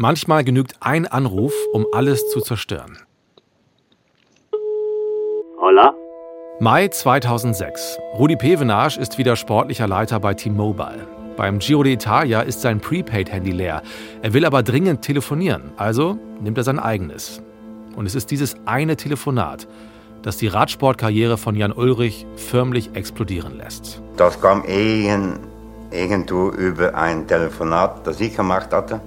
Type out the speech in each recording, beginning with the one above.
Manchmal genügt ein Anruf, um alles zu zerstören. Hola. Mai 2006. Rudi Pevenage ist wieder sportlicher Leiter bei T-Mobile. Beim Giro d'Italia ist sein Prepaid-Handy leer. Er will aber dringend telefonieren, also nimmt er sein eigenes. Und es ist dieses eine Telefonat, das die Radsportkarriere von Jan Ulrich förmlich explodieren lässt. Das kam irgend, irgendwo über ein Telefonat, das ich gemacht hatte,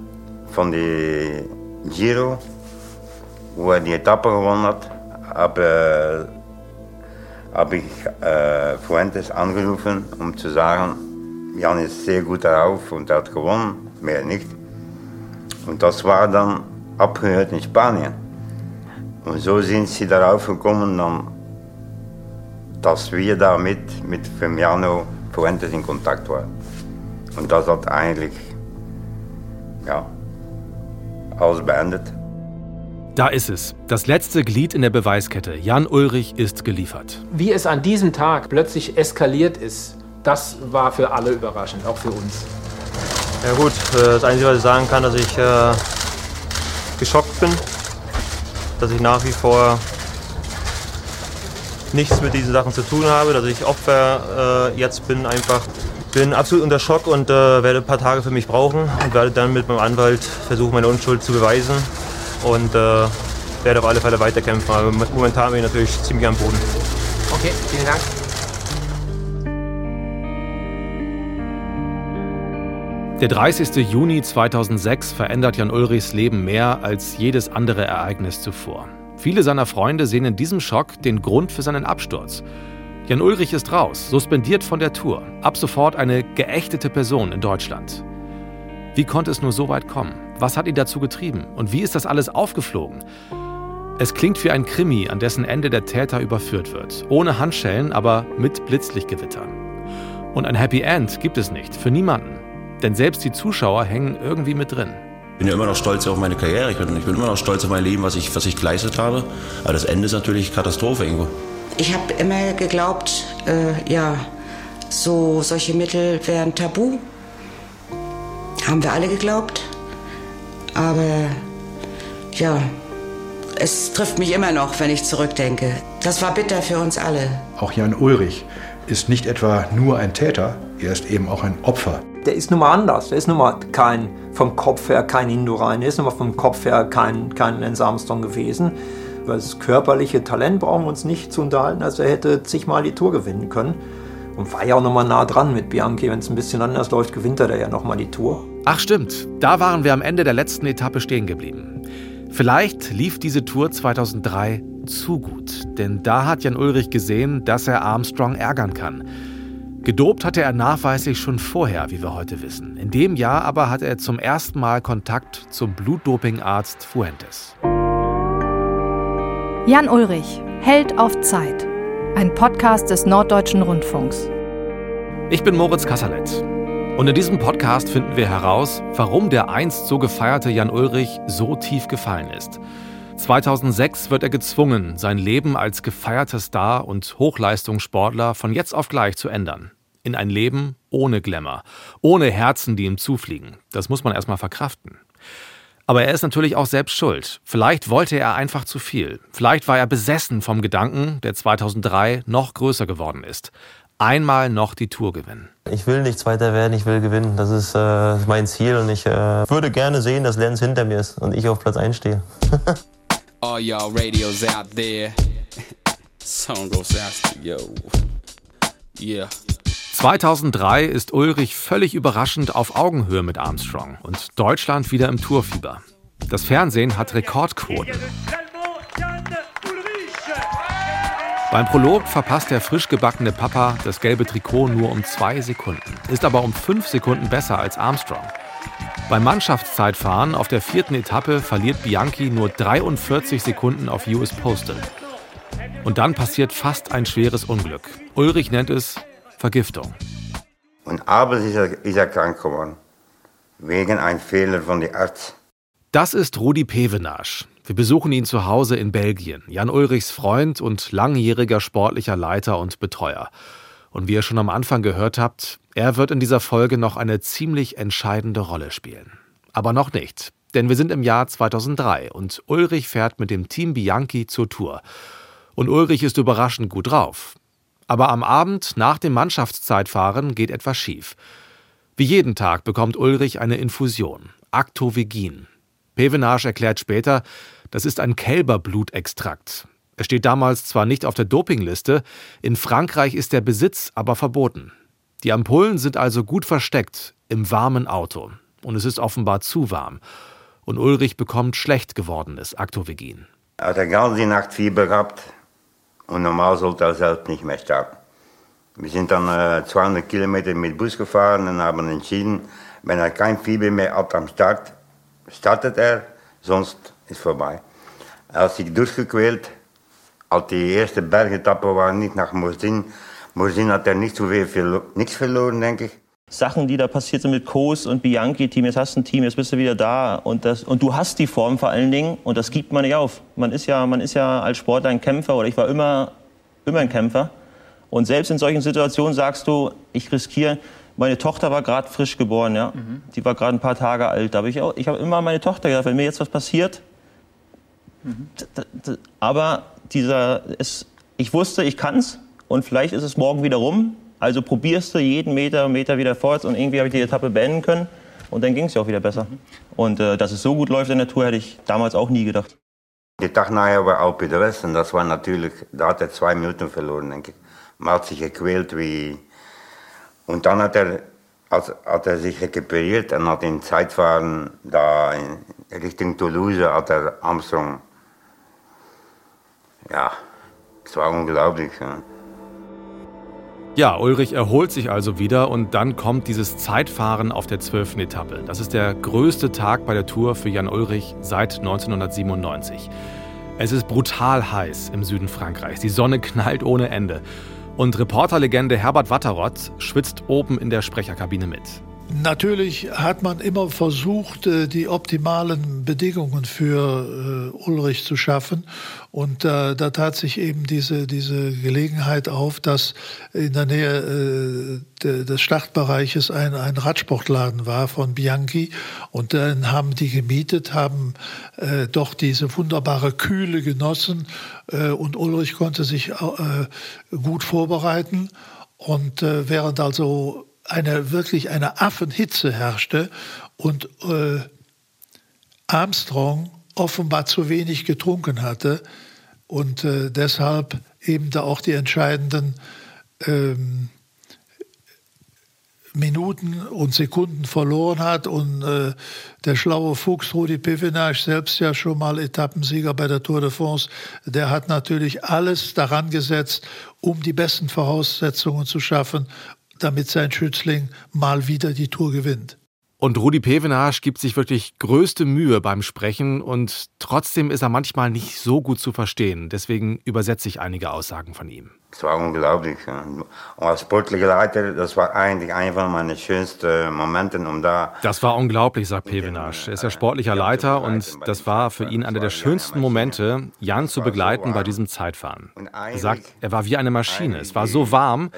von der Giro, wo er die Etappe gewonnen hat. Habe ich äh, Fuentes angerufen, um zu sagen, Jan ist sehr gut darauf und hat gewonnen, mehr nicht. Und das war dann abgehört in Spanien. Und so sind sie darauf gekommen, dann, dass wir da mit, Firmiano Fuentes in Kontakt waren. Und das hat eigentlich ja, alles beendet. Da ist es. Das letzte Glied in der Beweiskette. Jan Ulrich ist geliefert. Wie es an diesem Tag plötzlich eskaliert ist, das war für alle überraschend, auch für uns. Ja gut, äh, das Einzige, was ich sagen kann, dass ich äh, geschockt bin, dass ich nach wie vor nichts mit diesen Sachen zu tun habe, dass ich Opfer äh, jetzt bin einfach. Bin absolut unter Schock und äh, werde ein paar Tage für mich brauchen und werde dann mit meinem Anwalt versuchen, meine Unschuld zu beweisen und äh, werde auf alle Fälle weiterkämpfen. Aber momentan bin ich natürlich ziemlich am Boden. Okay, vielen Dank. Der 30. Juni 2006 verändert Jan Ulrichs Leben mehr als jedes andere Ereignis zuvor. Viele seiner Freunde sehen in diesem Schock den Grund für seinen Absturz. Jan Ulrich ist raus, suspendiert von der Tour, ab sofort eine geächtete Person in Deutschland. Wie konnte es nur so weit kommen? Was hat ihn dazu getrieben? Und wie ist das alles aufgeflogen? Es klingt wie ein Krimi, an dessen Ende der Täter überführt wird. Ohne Handschellen, aber mit Blitzlichtgewittern. Und ein Happy End gibt es nicht, für niemanden. Denn selbst die Zuschauer hängen irgendwie mit drin. Ich bin ja immer noch stolz auf meine Karriere. Ich bin, ich bin immer noch stolz auf mein Leben, was ich, was ich geleistet habe. Aber das Ende ist natürlich Katastrophe irgendwo. Ich habe immer geglaubt, äh, ja, so solche Mittel wären tabu. Haben wir alle geglaubt. Aber ja, es trifft mich immer noch, wenn ich zurückdenke. Das war bitter für uns alle. Auch Jan Ulrich ist nicht etwa nur ein Täter, er ist eben auch ein Opfer. Der ist nun mal anders. Der ist nun mal kein, vom Kopf her kein Indurain. Der ist nun mal vom Kopf her kein, kein Lance Armstrong gewesen. Das körperliche Talent brauchen wir uns nicht zu unterhalten. Also er hätte zigmal die Tour gewinnen können. Und war ja auch nochmal nah dran mit Bianchi. Wenn es ein bisschen anders läuft, gewinnt er ja nochmal die Tour. Ach stimmt, da waren wir am Ende der letzten Etappe stehen geblieben. Vielleicht lief diese Tour 2003 zu gut, denn da hat Jan Ulrich gesehen, dass er Armstrong ärgern kann. Gedopt hatte er nachweislich schon vorher, wie wir heute wissen. In dem Jahr aber hatte er zum ersten Mal Kontakt zum Blutdopingarzt Fuentes. Jan Ulrich, Held auf Zeit. Ein Podcast des Norddeutschen Rundfunks. Ich bin Moritz Kasserlet. Und in diesem Podcast finden wir heraus, warum der einst so gefeierte Jan Ulrich so tief gefallen ist. 2006 wird er gezwungen, sein Leben als gefeierter Star und Hochleistungssportler von jetzt auf gleich zu ändern. In ein Leben ohne Glamour, ohne Herzen, die ihm zufliegen. Das muss man erstmal verkraften. Aber er ist natürlich auch selbst schuld. Vielleicht wollte er einfach zu viel. Vielleicht war er besessen vom Gedanken, der 2003 noch größer geworden ist. Einmal noch die Tour gewinnen. Ich will nicht Zweiter werden, ich will gewinnen. Das ist äh, mein Ziel und ich äh, würde gerne sehen, dass Lenz hinter mir ist und ich auf Platz 1 stehe. All y'all radios out there. Song goes out to yo. Yeah. 2003 ist Ulrich völlig überraschend auf Augenhöhe mit Armstrong und Deutschland wieder im Tourfieber. Das Fernsehen hat Rekordquoten. Beim Prolog verpasst der frisch gebackene Papa das gelbe Trikot nur um zwei Sekunden, ist aber um fünf Sekunden besser als Armstrong. Beim Mannschaftszeitfahren auf der vierten Etappe verliert Bianchi nur 43 Sekunden auf US Postal. Und dann passiert fast ein schweres Unglück. Ulrich nennt es Vergiftung. Und abends ist er, ist er krank geworden. Wegen einem Fehler von den Arzt. Das ist Rudi Pevenage. Wir besuchen ihn zu Hause in Belgien. Jan Ulrichs Freund und langjähriger sportlicher Leiter und Betreuer. Und wie ihr schon am Anfang gehört habt, er wird in dieser Folge noch eine ziemlich entscheidende Rolle spielen. Aber noch nicht, Denn wir sind im Jahr 2003 und Ulrich fährt mit dem Team Bianchi zur Tour. Und Ulrich ist überraschend gut drauf. Aber am Abend nach dem Mannschaftszeitfahren geht etwas schief. Wie jeden Tag bekommt Ulrich eine Infusion, Actovegin. Pevenage erklärt später, das ist ein Kälberblutextrakt. Er steht damals zwar nicht auf der Dopingliste, in Frankreich ist der Besitz aber verboten. Die Ampullen sind also gut versteckt im warmen Auto. Und es ist offenbar zu warm. Und Ulrich bekommt schlecht gewordenes Actovegin. Er hat die ganze Nacht Fieber gehabt und normal sollte er selbst nicht mehr starten. Wir sind dann äh, 200 Kilometer mit Bus gefahren und haben entschieden, wenn er kein Fieber mehr hat am Start, startet er, sonst ist vorbei. Er hat sich durchgequält. Als die erste Bergetappe war, nicht nach Mosin. Mosin hat er nicht so viel, nichts verloren, denke ich. Sachen, die da passiert sind mit Kos und Bianchi-Team, jetzt hast du ein Team, jetzt bist du wieder da und, das, und du hast die Form vor allen Dingen und das gibt man nicht auf. Man ist ja, man ist ja als Sportler ein Kämpfer oder ich war immer, immer ein Kämpfer und selbst in solchen Situationen sagst du, ich riskiere, meine Tochter war gerade frisch geboren, ja, mhm. die war gerade ein paar Tage alt, da habe ich auch, ich habe immer meine Tochter gedacht, wenn mir jetzt was passiert, mhm. aber dieser, es, ich wusste, ich kann's und vielleicht ist es morgen wieder rum also probierst du jeden Meter, Meter wieder vorwärts und irgendwie habe ich die Etappe beenden können und dann ging es ja auch wieder besser. Und äh, dass es so gut läuft in der Tour, hätte ich damals auch nie gedacht. Die Tag nachher war Alpe d'Huez und das war natürlich, da hat er zwei Minuten verloren, denke ich. Man hat sich gequält wie... Und dann hat er, als, hat er sich rekuperiert und hat im Zeitfahren da in Richtung Toulouse hat er Armstrong... Ja, es war unglaublich. Ja. Ja, Ulrich erholt sich also wieder und dann kommt dieses Zeitfahren auf der 12. Etappe. Das ist der größte Tag bei der Tour für Jan Ulrich seit 1997. Es ist brutal heiß im Süden Frankreichs. Die Sonne knallt ohne Ende. Und Reporterlegende Herbert Watterott schwitzt oben in der Sprecherkabine mit. Natürlich hat man immer versucht, äh, die optimalen Bedingungen für äh, Ulrich zu schaffen. Und äh, da tat sich eben diese, diese Gelegenheit auf, dass in der Nähe des Startbereiches ein, ein Radsportladen war von Bianchi. Und dann haben die gemietet, haben doch diese wunderbare Kühle genossen. und Ulrich konnte sich gut vorbereiten. Und während also eine wirklich eine Affenhitze herrschte und äh, Armstrong offenbar zu wenig getrunken hatte und äh, deshalb eben da auch die entscheidenden ähm, Minuten und Sekunden verloren hat und äh, der schlaue Fuchs Rudi Pevenage, selbst ja schon mal Etappensieger bei der Tour de France, der hat natürlich alles daran gesetzt, um die besten Voraussetzungen zu schaffen, damit sein Schützling mal wieder die Tour gewinnt. Und Rudi Pevenage gibt sich wirklich größte Mühe beim Sprechen und trotzdem ist er manchmal nicht so gut zu verstehen. Deswegen übersetze ich einige Aussagen von ihm. Es war unglaublich. Und als sportlicher Leiter, das war eigentlich einer meiner schönsten Momente, um da. Das war unglaublich, sagt Pevenage. Er ist ja sportlicher Leiter und das war für ihn einer der schönsten Momente, Jan zu begleiten bei diesem Zeitfahren. Er sagt, er war wie eine Maschine. Es war so warm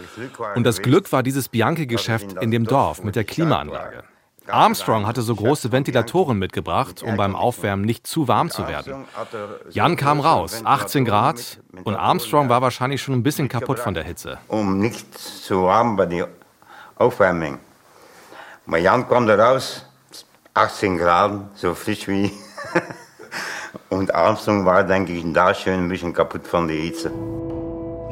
und das Glück war dieses Bianchi-Geschäft in dem Dorf mit der Klimaanlage. Armstrong hatte so große Ventilatoren mitgebracht, um beim Aufwärmen nicht zu warm zu werden. Jan kam raus, 18 Grad, und Armstrong war wahrscheinlich schon ein bisschen kaputt von der Hitze. Um nicht zu warm bei der Aufwärmung. Aber Jan kam da raus, 18 Grad, so frisch wie. und Armstrong war, denke ich, da schön ein bisschen kaputt von der Hitze.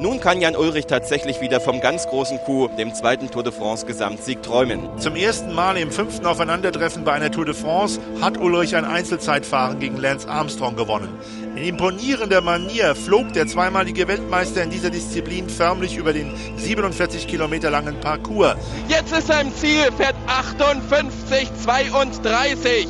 Nun kann Jan Ulrich tatsächlich wieder vom ganz großen Coup, dem zweiten Tour de France Gesamtsieg träumen. Zum ersten Mal im fünften Aufeinandertreffen bei einer Tour de France hat Ulrich ein Einzelzeitfahren gegen Lance Armstrong gewonnen. In imponierender Manier flog der zweimalige Weltmeister in dieser Disziplin förmlich über den 47 Kilometer langen Parcours. Jetzt ist er im Ziel, fährt 58,32.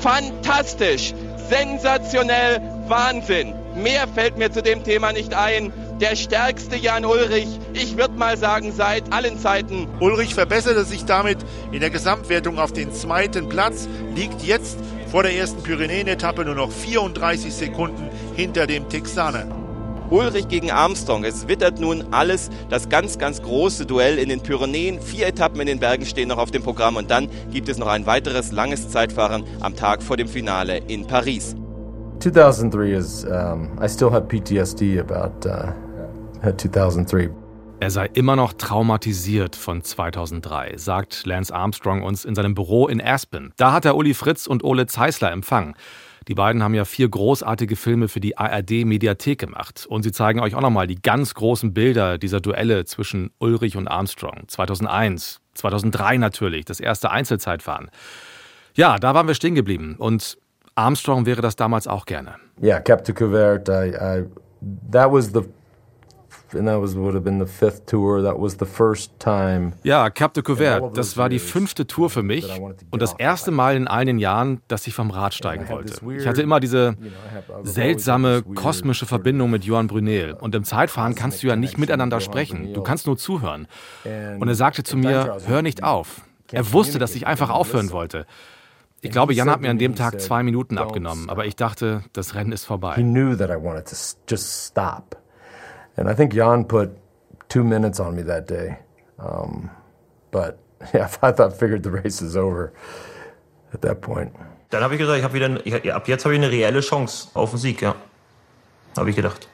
Fantastisch, sensationell, Wahnsinn. Mehr fällt mir zu dem Thema nicht ein der stärkste Jan Ulrich, ich würde mal sagen, seit allen Zeiten. Ulrich verbesserte sich damit in der Gesamtwertung auf den zweiten Platz, liegt jetzt vor der ersten Pyrenäen-Etappe nur noch 34 Sekunden hinter dem Texaner. Ulrich gegen Armstrong. Es wittert nun alles das ganz, ganz große Duell in den Pyrenäen. Vier Etappen in den Bergen stehen noch auf dem Programm und dann gibt es noch ein weiteres langes Zeitfahren am Tag vor dem Finale in Paris. 2003 is, um, I still have PTSD about uh, 2003. Er sei immer noch traumatisiert von 2003, sagt Lance Armstrong uns in seinem Büro in Aspen. Da hat er Uli Fritz und Ole Zeisler empfangen. Die beiden haben ja vier großartige Filme für die ARD-Mediathek gemacht. Und sie zeigen euch auch nochmal die ganz großen Bilder dieser Duelle zwischen Ulrich und Armstrong. 2001, 2003 natürlich, das erste Einzelzeitfahren. Ja, da waren wir stehen geblieben. Und Armstrong wäre das damals auch gerne. Ja, yeah, Cap de Couvert, I, I, that was the and that was would have been the fifth tour. That was the first time. Ja, Cap de Couvert, das war die fünfte Tour für mich und das erste Mal in all den Jahren, dass ich vom Rad steigen wollte. Ich hatte immer diese seltsame kosmische Verbindung mit Johann Brunel und im Zeitfahren kannst du ja nicht miteinander sprechen. Du kannst nur zuhören. Und er sagte zu mir, hör nicht auf. Er wusste, dass ich einfach aufhören wollte. Ich glaube, Jan hat mir an dem Tag zwei Minuten abgenommen, aber ich dachte, das Rennen ist vorbei. He knew that I wanted to just stop. And I think Jan put two minutes on me that day. Um, but yeah, I thought figured the race is over at that point. Dann habe ich gesagt, ich habe wieder, ich, ab jetzt habe ich eine reelle Chance auf den Sieg, ja. Habe ich gedacht.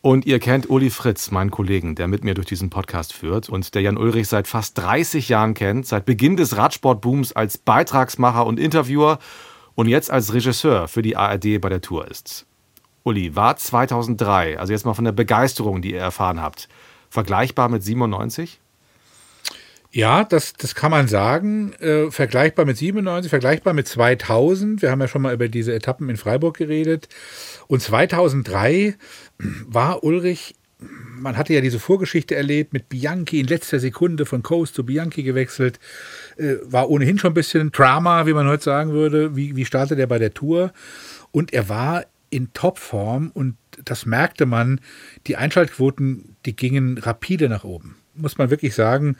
Und ihr kennt Uli Fritz, meinen Kollegen, der mit mir durch diesen Podcast führt und der Jan Ulrich seit fast 30 Jahren kennt, seit Beginn des Radsportbooms als Beitragsmacher und Interviewer und jetzt als Regisseur für die ARD bei der Tour ist. Uli, war 2003, also jetzt mal von der Begeisterung, die ihr erfahren habt, vergleichbar mit 97? Ja, das, das kann man sagen. Äh, vergleichbar mit 97, vergleichbar mit 2000. Wir haben ja schon mal über diese Etappen in Freiburg geredet. Und 2003 war Ulrich, man hatte ja diese Vorgeschichte erlebt, mit Bianchi in letzter Sekunde von Coast zu Bianchi gewechselt. Äh, war ohnehin schon ein bisschen Drama, wie man heute sagen würde. Wie, wie startet er bei der Tour? Und er war in Topform und das merkte man. Die Einschaltquoten, die gingen rapide nach oben. Muss man wirklich sagen.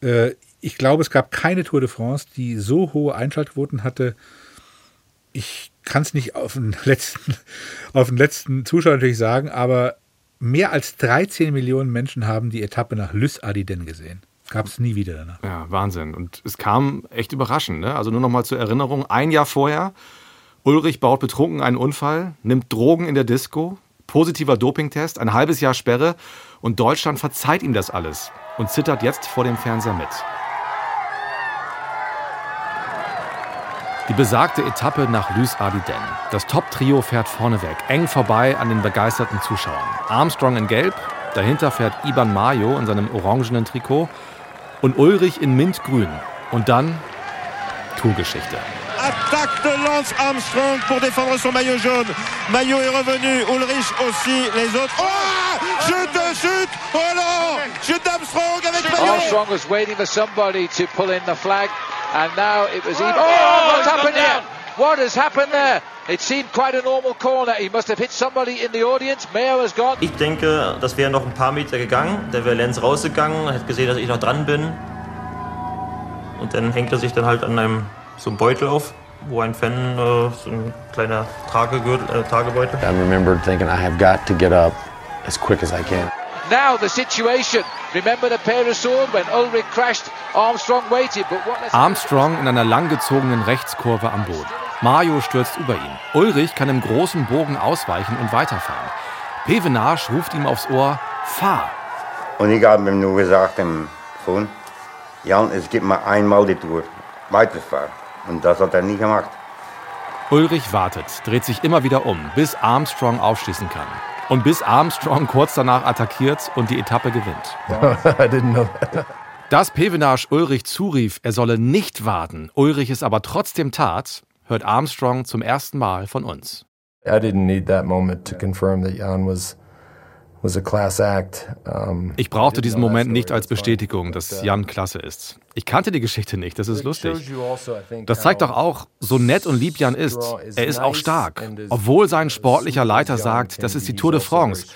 Äh, ich glaube, es gab keine Tour de France, die so hohe Einschaltquoten hatte. Ich kann es nicht auf den letzten, auf den letzten Zuschauer natürlich sagen, aber mehr als 13 Millionen Menschen haben die Etappe nach Lys Adiden gesehen. Gab es nie wieder danach. Ja, Wahnsinn. Und es kam echt überraschend. Ne? Also nur noch mal zur Erinnerung: Ein Jahr vorher Ulrich baut betrunken einen Unfall, nimmt Drogen in der Disco, positiver Dopingtest, ein halbes Jahr Sperre und Deutschland verzeiht ihm das alles und zittert jetzt vor dem Fernseher mit. Die besagte Etappe nach Lys Ardiden. Das Top-Trio fährt vorneweg, eng vorbei an den begeisterten Zuschauern. Armstrong in Gelb, dahinter fährt Iban Mayo in seinem orangenen Trikot und Ulrich in Mintgrün. Und dann Tourgeschichte. de Lance Armstrong pour défendre son maillot jaune. Maillot est revenu, Ulrich aussi, les autres. Oh Chute, chute Oh non Chute d'Armstrong avec maillot Armstrong was waiting for somebody to pull in the flag and now it was even... Oh, what's happened here? What has happened there? It seemed quite a normal corner. He must have hit somebody in the audience. Mayo has gone. Ich denke, das wäre noch ein paar Meter gegangen. Da wäre Lenz rausgegangen, hat gesehen, dass ich noch dran bin. Und dann hängt er sich dann halt an einem so ein Beutel auf, wo ein Fan, äh, so ein kleiner Tragegürtel, äh, Tagebeutel. I remember thinking I have got to get up as quick as I can. Now the situation. Remember the pair of sword when Ulrich crashed, Armstrong waited, but what Armstrong in einer langgezogenen Rechtskurve am Boden. Mario stürzt über ihn. Ulrich kann im großen Bogen ausweichen und weiterfahren. Pevenage ruft ihm aufs Ohr: Fahr! Und ich habe ihm nur gesagt im Phone, Jan, es gibt mal einmal die Tour, weiterfahren. Und das hat er nie gemacht. Ulrich wartet, dreht sich immer wieder um, bis Armstrong aufschließen kann. Und bis Armstrong kurz danach attackiert und die Etappe gewinnt. I didn't know that. Dass Pevenage Ulrich zurief, er solle nicht warten, Ulrich es aber trotzdem tat, hört Armstrong zum ersten Mal von uns. I didn't need that moment to confirm that Jan was was a class act. Um, Ich brauchte diesen Moment nicht als Bestätigung, dass Jan klasse ist. Ich kannte die Geschichte nicht, das ist lustig. Das zeigt doch auch, so nett und lieb Jan ist, er ist auch stark. Obwohl sein sportlicher Leiter sagt, das ist die Tour de France.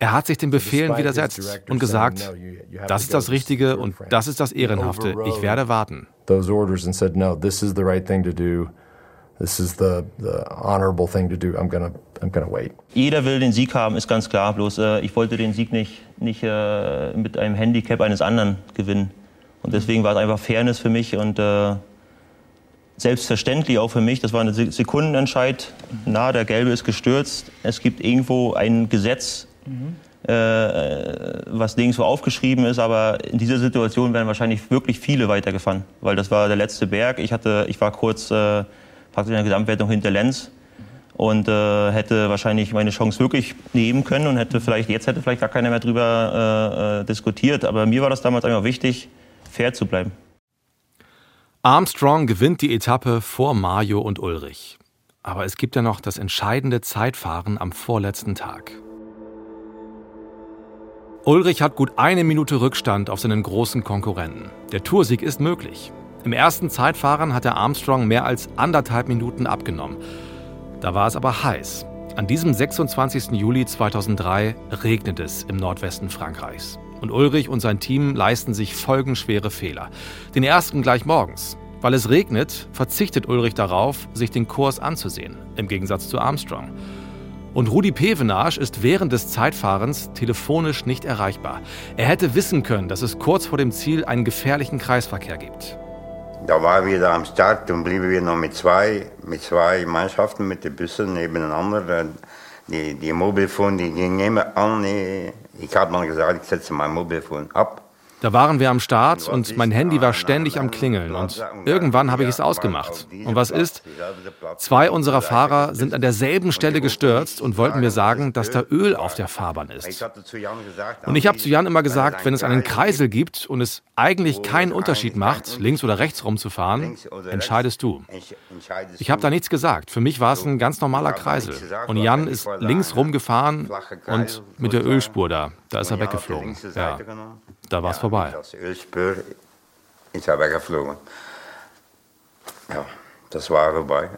Er hat sich den Befehlen widersetzt und gesagt, das ist das Richtige und das ist das Ehrenhafte. Ich werde warten. those orders and said, no, this is the right thing to do. This is the, the honorable thing to do. I'm gonna, I'm gonna wait. Jeder will den Sieg haben, ist ganz klar. Bloß äh, ich wollte den Sieg nicht, nicht äh, mit einem Handicap eines anderen gewinnen. Und deswegen war es einfach Fairness für mich und äh, selbstverständlich auch für mich. Das war ein Sekundenentscheid. Na, der Gelbe ist gestürzt. Es gibt irgendwo ein Gesetz, äh, was nirgendwo aufgeschrieben ist. Aber in dieser Situation wären wahrscheinlich wirklich viele weitergefahren. Weil das war der letzte Berg. Ich, hatte, ich war kurz äh, praktisch in der Gesamtwertung hinter Lenz und äh, hätte wahrscheinlich meine Chance wirklich nehmen können und hätte vielleicht jetzt hätte vielleicht gar keiner mehr drüber äh, äh, diskutiert. Aber mir war das damals einfach wichtig, fair zu bleiben. Armstrong gewinnt die Etappe vor Mario und Ulrich. Aber es gibt ja noch das entscheidende Zeitfahren am vorletzten Tag. Ulrich hat gut eine Minute Rückstand auf seinen großen Konkurrenten. Der Toursieg ist möglich. Im ersten Zeitfahren hat der Armstrong mehr als anderthalb Minuten abgenommen. Da war es aber heiß. An diesem 26. Juli 2003 regnet es im Nordwesten Frankreichs. Und Ulrich und sein Team leisten sich folgenschwere Fehler. Den ersten gleich morgens. Weil es regnet, verzichtet Ulrich darauf, sich den Kurs anzusehen, im Gegensatz zu Armstrong. Und Rudi Pevenage ist während des Zeitfahrens telefonisch nicht erreichbar. Er hätte wissen können, dass es kurz vor dem Ziel einen gefährlichen Kreisverkehr gibt. Da war wieder am Start und blieben wir noch mit zwei, mit zwei Mannschaften mit den Bussen nebeneinander. Die, die Mobilfon, die ging immer an. Ich habe mal gesagt, ich setze mein Mobilfon ab. Da waren wir am Start und mein Handy war ständig am Klingeln und irgendwann habe ich es ausgemacht. Und was ist? Zwei unserer Fahrer sind an derselben Stelle gestürzt und wollten mir sagen, dass da Öl auf der Fahrbahn ist. Und ich habe zu Jan immer gesagt, wenn es einen Kreisel gibt und es eigentlich keinen Unterschied macht, links oder rechts rumzufahren, entscheidest du. Ich habe da nichts gesagt. Für mich war es ein ganz normaler Kreisel. Und Jan ist links rumgefahren und mit der Ölspur da, da ist er weggeflogen. Ja. Da war es vorbei. Das Ölspur ist er weggeflogen. Ja, das war vorbei.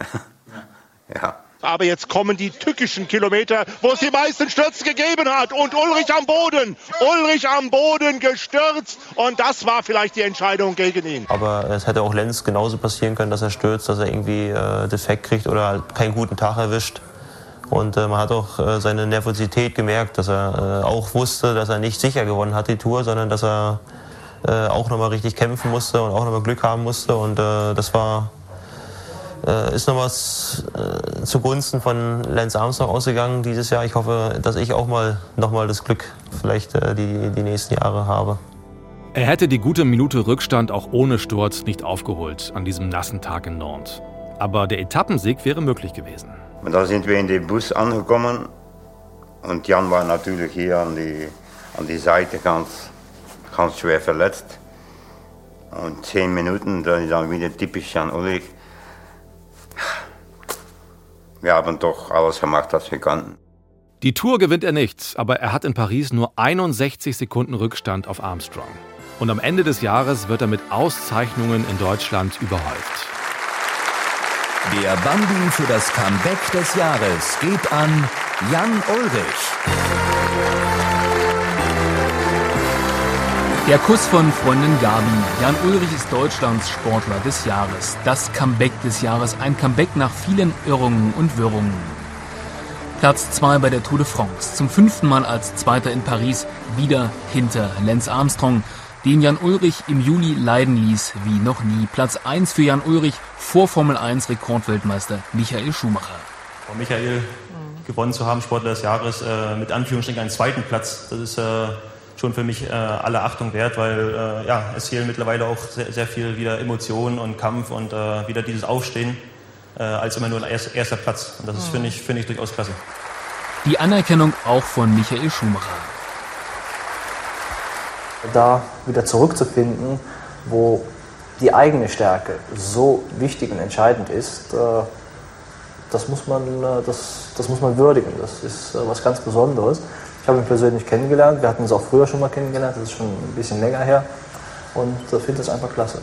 ja. Aber jetzt kommen die tückischen Kilometer, wo es die meisten Stürze gegeben hat. Und Ulrich am Boden. Ulrich am Boden gestürzt. Und das war vielleicht die Entscheidung gegen ihn. Aber es hätte auch Lenz genauso passieren können, dass er stürzt, dass er irgendwie äh, defekt kriegt oder halt keinen guten Tag erwischt. Und äh, man hat auch äh, seine Nervosität gemerkt, dass er äh, auch wusste, dass er nicht sicher gewonnen hat, die Tour, sondern dass er äh, auch nochmal richtig kämpfen musste und auch nochmal Glück haben musste. Und äh, das war, äh, ist nochmal äh, zugunsten von Lance Armstrong ausgegangen dieses Jahr. Ich hoffe, dass ich auch mal nochmal das Glück vielleicht äh, die, die nächsten Jahre habe. Er hätte die gute Minute Rückstand auch ohne Sturz nicht aufgeholt an diesem nassen Tag in Nantes. Aber der Etappensieg wäre möglich gewesen. Und da sind wir in den Bus angekommen und Jan war natürlich hier an die, an die Seite ganz, ganz schwer verletzt. Und zehn Minuten, dann ist dann wieder typisch Jan Ulrich. Wir haben doch alles gemacht, was wir konnten. Die Tour gewinnt er nicht, aber er hat in Paris nur 61 Sekunden Rückstand auf Armstrong. Und am Ende des Jahres wird er mit Auszeichnungen in Deutschland überhäuft. Der Bambi für das Comeback des Jahres geht an Jan Ulrich. Der Kuss von Freundin Gabi. Jan Ulrich ist Deutschlands Sportler des Jahres. Das Comeback des Jahres. Ein Comeback nach vielen Irrungen und Wirrungen. Platz 2 bei der Tour de France. Zum fünften Mal als Zweiter in Paris. Wieder hinter Lance Armstrong den Jan Ulrich im Juli leiden ließ wie noch nie. Platz 1 für Jan Ulrich vor Formel 1 Rekordweltmeister Michael Schumacher. Von Michael gewonnen zu haben, Sportler des Jahres, äh, mit Anführungsstrichen einen zweiten Platz, das ist äh, schon für mich äh, alle Achtung wert, weil äh, ja, es fehlen mittlerweile auch sehr, sehr, viel wieder Emotionen und Kampf und äh, wieder dieses Aufstehen äh, als immer nur ein erster, erster Platz. Und das ist, finde ich, finde ich durchaus klasse. Die Anerkennung auch von Michael Schumacher da wieder zurückzufinden, wo die eigene Stärke so wichtig und entscheidend ist, äh, das muss man, äh, das, das muss man würdigen. Das ist äh, was ganz Besonderes. Ich habe ihn persönlich kennengelernt. Wir hatten uns auch früher schon mal kennengelernt. Das ist schon ein bisschen länger her. Und ich finde das einfach klasse.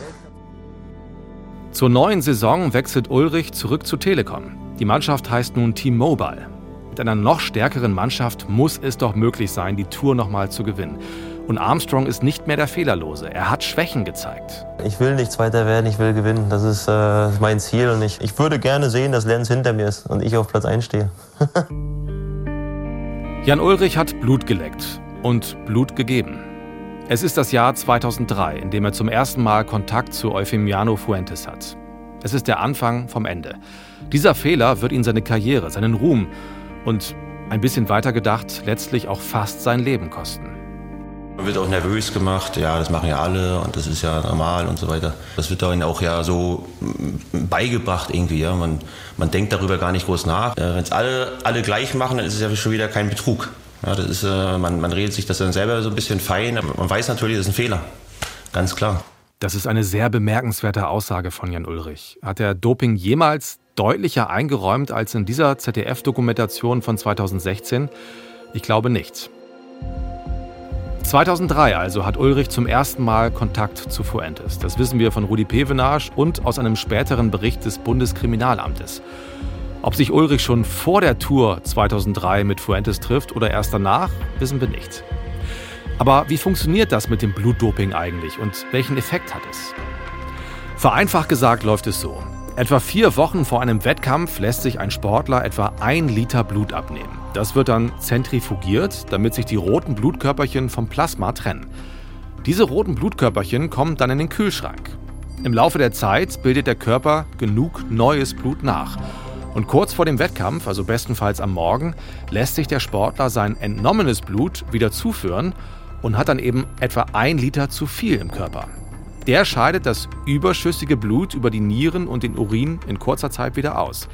Zur neuen Saison wechselt Ulrich zurück zu Telekom. Die Mannschaft heißt nun T-Mobile. Mit einer noch stärkeren Mannschaft muss es doch möglich sein, die Tour nochmal zu gewinnen. Und Armstrong ist nicht mehr der Fehlerlose. Er hat Schwächen gezeigt. Ich will nicht Zweiter werden, ich will gewinnen. Das ist äh, mein Ziel. Und ich, ich würde gerne sehen, dass Lenz hinter mir ist und ich auf Platz 1 stehe. Jan Ulrich hat Blut geleckt und Blut gegeben. Es ist das Jahr 2003, in dem er zum ersten Mal Kontakt zu Eufemiano Fuentes hat. Es ist der Anfang vom Ende. Dieser Fehler wird ihn seine Karriere, seinen Ruhm und ein bisschen weiter gedacht, letztlich auch fast sein Leben kosten. Man wird auch nervös gemacht, ja, das machen ja alle und das ist ja normal und so weiter. Das wird dann auch ja so beigebracht irgendwie, ja. Man, man denkt darüber gar nicht groß nach. Äh, Wenn es alle, alle gleich machen, dann ist es ja schon wieder kein Betrug. Ja, das ist, äh, man, man redet sich das dann selber so ein bisschen fein, man weiß natürlich, das ist ein Fehler. Ganz klar. Das ist eine sehr bemerkenswerte Aussage von Jan Ulrich. Hat er Doping jemals deutlicher eingeräumt als in dieser ZDF-Dokumentation von 2016? Ich glaube nicht. 2003 also hat Ulrich zum ersten Mal Kontakt zu Fuentes. Das wissen wir von Rudi Pevenage und aus einem späteren Bericht des Bundeskriminalamtes. Ob sich Ulrich schon vor der Tour 2003 mit Fuentes trifft oder erst danach, wissen wir nicht. Aber wie funktioniert das mit dem Blutdoping eigentlich und welchen Effekt hat es? Vereinfacht gesagt läuft es so. Etwa vier Wochen vor einem Wettkampf lässt sich ein Sportler etwa ein Liter Blut abnehmen. Das wird dann zentrifugiert, damit sich die roten Blutkörperchen vom Plasma trennen. Diese roten Blutkörperchen kommen dann in den Kühlschrank. Im Laufe der Zeit bildet der Körper genug neues Blut nach. Und kurz vor dem Wettkampf, also bestenfalls am Morgen, lässt sich der Sportler sein entnommenes Blut wieder zuführen und hat dann eben etwa ein Liter zu viel im Körper. Der scheidet das überschüssige Blut über die Nieren und den Urin in kurzer Zeit wieder aus.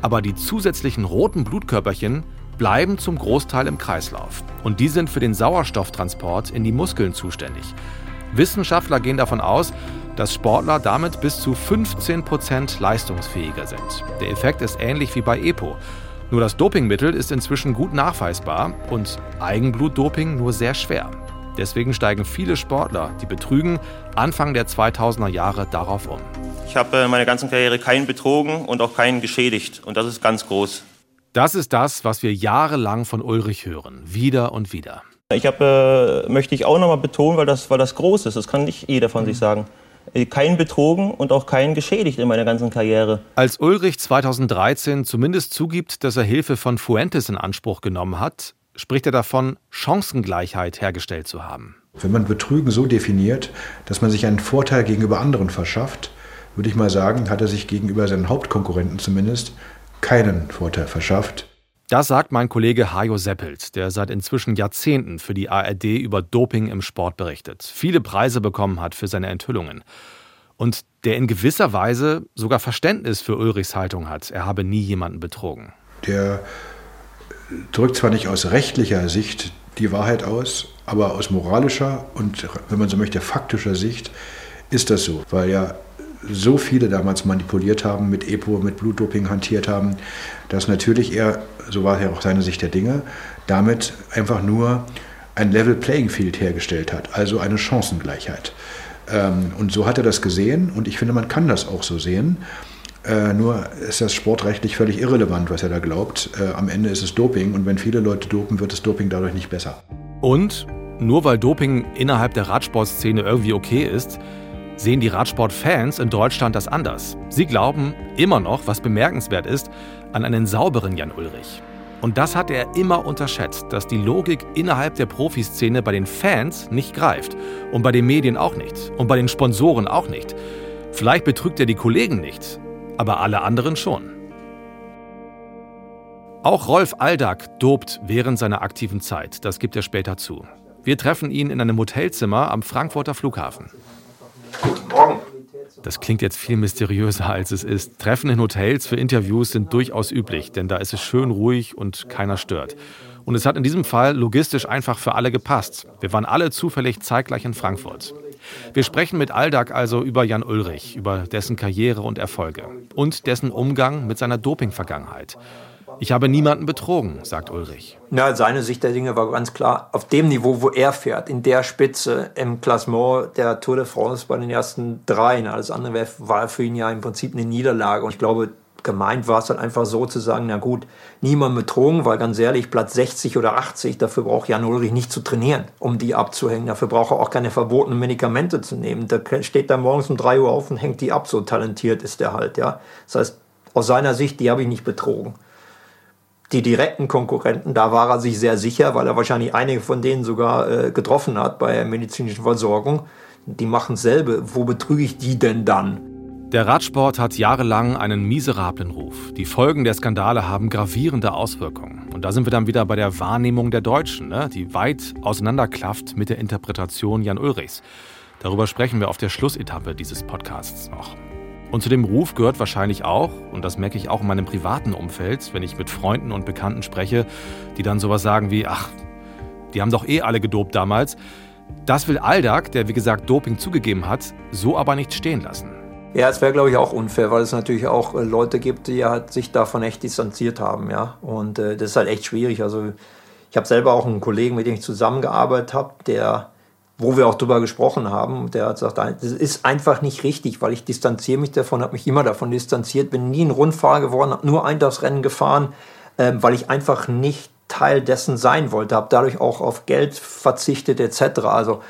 Aber die zusätzlichen roten Blutkörperchen bleiben zum Großteil im Kreislauf. Und die sind für den Sauerstofftransport in die Muskeln zuständig. Wissenschaftler gehen davon aus, dass Sportler damit bis zu 15% leistungsfähiger sind. Der Effekt ist ähnlich wie bei EPO. Nur das Dopingmittel ist inzwischen gut nachweisbar und Eigenblutdoping nur sehr schwer. Deswegen steigen viele Sportler, die betrügen, Anfang der 2000er Jahre darauf um. Ich habe in meiner ganzen Karriere keinen betrogen und auch keinen geschädigt. Und das ist ganz groß. Das ist das, was wir jahrelang von Ulrich hören. Wieder und wieder. Ich habe, äh, möchte ich auch nochmal betonen, weil das, weil das groß ist. Das kann nicht jeder von sich sagen. Äh, keinen betrogen und auch keinen geschädigt in meiner ganzen Karriere. Als Ulrich 2013 zumindest zugibt, dass er Hilfe von Fuentes in Anspruch genommen hat, spricht er davon, Chancengleichheit hergestellt zu haben. Wenn man Betrügen so definiert, dass man sich einen Vorteil gegenüber anderen verschafft, würde ich mal sagen, hat er sich gegenüber seinen Hauptkonkurrenten zumindest keinen Vorteil verschafft. Das sagt mein Kollege Hajo Seppelt, der seit inzwischen Jahrzehnten für die ARD über Doping im Sport berichtet, viele Preise bekommen hat für seine Enthüllungen und der in gewisser Weise sogar Verständnis für Ulrichs Haltung hat. Er habe nie jemanden betrogen. Der drückt zwar nicht aus rechtlicher Sicht die Wahrheit aus, aber aus moralischer und, wenn man so möchte, faktischer Sicht ist das so, weil ja so viele damals manipuliert haben, mit EPO, mit Blutdoping hantiert haben, dass natürlich er, so war ja auch seine Sicht der Dinge, damit einfach nur ein Level Playing Field hergestellt hat, also eine Chancengleichheit. Ähm, und so hat er das gesehen und ich finde, man kann das auch so sehen. Äh, nur ist das sportrechtlich völlig irrelevant, was er da glaubt. Äh, am Ende ist es Doping und wenn viele Leute dopen, wird das Doping dadurch nicht besser. Und nur weil Doping innerhalb der Radsportszene irgendwie okay ist, sehen die Radsportfans in Deutschland das anders. Sie glauben immer noch, was bemerkenswert ist, an einen sauberen Jan Ulrich. Und das hat er immer unterschätzt, dass die Logik innerhalb der Profiszene bei den Fans nicht greift und bei den Medien auch nicht und bei den Sponsoren auch nicht. Vielleicht betrügt er die Kollegen nicht, aber alle anderen schon. Auch Rolf Aldag dobt während seiner aktiven Zeit, das gibt er später zu. Wir treffen ihn in einem Hotelzimmer am Frankfurter Flughafen. Guten Morgen. Das klingt jetzt viel mysteriöser, als es ist. Treffen in Hotels für Interviews sind durchaus üblich, denn da ist es schön ruhig und keiner stört. Und es hat in diesem Fall logistisch einfach für alle gepasst. Wir waren alle zufällig zeitgleich in Frankfurt. Wir sprechen mit Aldag also über Jan Ulrich, über dessen Karriere und Erfolge und dessen Umgang mit seiner Doping-Vergangenheit. Ich habe niemanden betrogen, sagt Ulrich. Ja, seine Sicht der Dinge war ganz klar, auf dem Niveau, wo er fährt, in der Spitze im Klassement der Tour de France bei den ersten dreien. Alles andere war für ihn ja im Prinzip eine Niederlage. Und ich glaube, gemeint war es dann einfach so zu sagen, na gut, niemand betrogen, weil ganz ehrlich, Platz 60 oder 80, dafür braucht Jan Ulrich nicht zu trainieren, um die abzuhängen. Dafür braucht er auch keine verbotenen Medikamente zu nehmen. Da steht er morgens um 3 Uhr auf und hängt die ab, so talentiert ist er halt, ja. Das heißt, aus seiner Sicht, die habe ich nicht betrogen. Die direkten Konkurrenten, da war er sich sehr sicher, weil er wahrscheinlich einige von denen sogar äh, getroffen hat bei der medizinischen Versorgung. Die machen selbe. Wo betrüge ich die denn dann? Der Radsport hat jahrelang einen miserablen Ruf. Die Folgen der Skandale haben gravierende Auswirkungen. Und da sind wir dann wieder bei der Wahrnehmung der Deutschen, ne? die weit auseinanderklafft mit der Interpretation Jan Ulrichs. Darüber sprechen wir auf der Schlussetappe dieses Podcasts noch. Und zu dem Ruf gehört wahrscheinlich auch, und das merke ich auch in meinem privaten Umfeld, wenn ich mit Freunden und Bekannten spreche, die dann sowas sagen wie, ach, die haben doch eh alle gedopt damals. Das will Aldag, der wie gesagt Doping zugegeben hat, so aber nicht stehen lassen. Ja, es wäre, glaube ich, auch unfair, weil es natürlich auch äh, Leute gibt, die halt sich davon echt distanziert haben, ja. Und äh, das ist halt echt schwierig. Also ich habe selber auch einen Kollegen, mit dem ich zusammengearbeitet habe, der, wo wir auch drüber gesprochen haben, der hat gesagt, das ist einfach nicht richtig, weil ich distanziere mich davon, habe mich immer davon distanziert, bin nie ein Rundfahrer geworden, habe nur Eintagsrennen gefahren, äh, weil ich einfach nicht Teil dessen sein wollte, habe dadurch auch auf Geld verzichtet etc. Also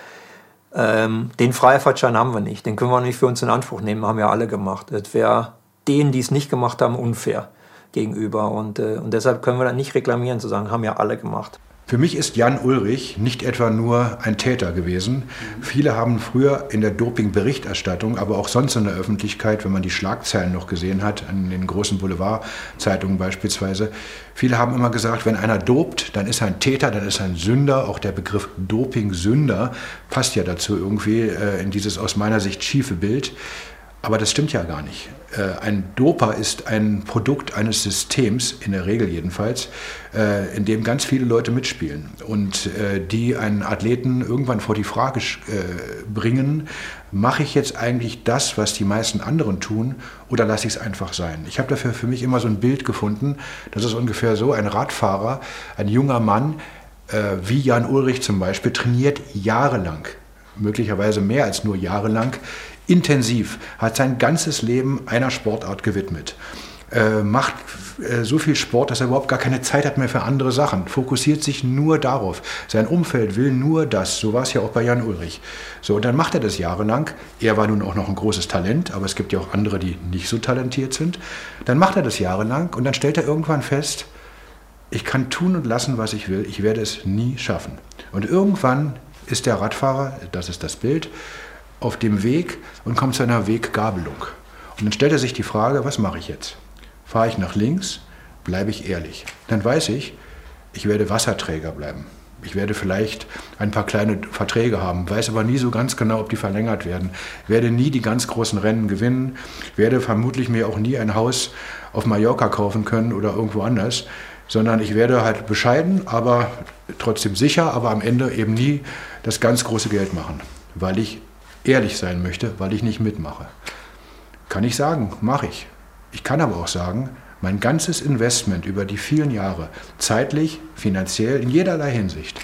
ähm, den Freifahrtschein haben wir nicht, den können wir nicht für uns in Anspruch nehmen, haben ja alle gemacht. Es wäre denen, die es nicht gemacht haben, unfair gegenüber. Und, äh, und deshalb können wir da nicht reklamieren, zu sagen, haben ja alle gemacht. Für mich ist Jan Ulrich nicht etwa nur ein Täter gewesen. Viele haben früher in der Doping-Berichterstattung, aber auch sonst in der Öffentlichkeit, wenn man die Schlagzeilen noch gesehen hat, in den großen Boulevardzeitungen beispielsweise, viele haben immer gesagt, wenn einer dopt, dann ist er ein Täter, dann ist er ein Sünder. Auch der Begriff Doping-Sünder passt ja dazu irgendwie äh, in dieses aus meiner Sicht schiefe Bild. Aber das stimmt ja gar nicht. Äh, ein Doper ist ein Produkt eines Systems, in der Regel jedenfalls, äh, in dem ganz viele Leute mitspielen und äh, die einen Athleten irgendwann vor die Frage bringen, mache ich jetzt eigentlich das, was die meisten anderen tun oder lasse ich es einfach sein? Ich habe dafür für mich immer so ein Bild gefunden, das ist ungefähr so, ein Radfahrer, ein junger Mann, wie Jan Ulrich zum Beispiel, trainiert jahrelang möglicherweise mehr als nur jahrelang intensiv, hat sein ganzes Leben einer Sportart gewidmet. Äh, macht äh, so viel Sport, dass er überhaupt gar keine Zeit hat mehr für andere Sachen, fokussiert sich nur darauf. Sein Umfeld will nur das. So war es ja auch bei Jan Ulrich. So, und dann macht er das jahrelang. Er war nun auch noch ein großes Talent, aber es gibt ja auch andere, die nicht so talentiert sind. Dann macht er das jahrelang und dann stellt er irgendwann fest, ich kann tun und lassen, was ich will, ich werde es nie schaffen. Und irgendwann ist der Radfahrer, das ist das Bild, auf dem Weg und kommt zu einer Weggabelung. Und dann stellt er sich die Frage, was mache ich jetzt? Fahre ich nach links? Bleibe ich ehrlich? Dann weiß ich, ich werde Wasserträger bleiben. Ich werde vielleicht ein paar kleine Verträge haben, weiß aber nie so ganz genau, ob die verlängert werden. Werde nie die ganz großen Rennen gewinnen, werde vermutlich mir auch nie ein Haus auf Mallorca kaufen können oder irgendwo anders, sondern ich werde halt bescheiden, aber trotzdem sicher, aber am Ende eben nie das ganz große Geld machen, weil ich ehrlich sein möchte, weil ich nicht mitmache. Kann ich sagen, mache ich. Ich kann aber auch sagen, mein ganzes Investment über die vielen Jahre, zeitlich, finanziell, in jederlei Hinsicht,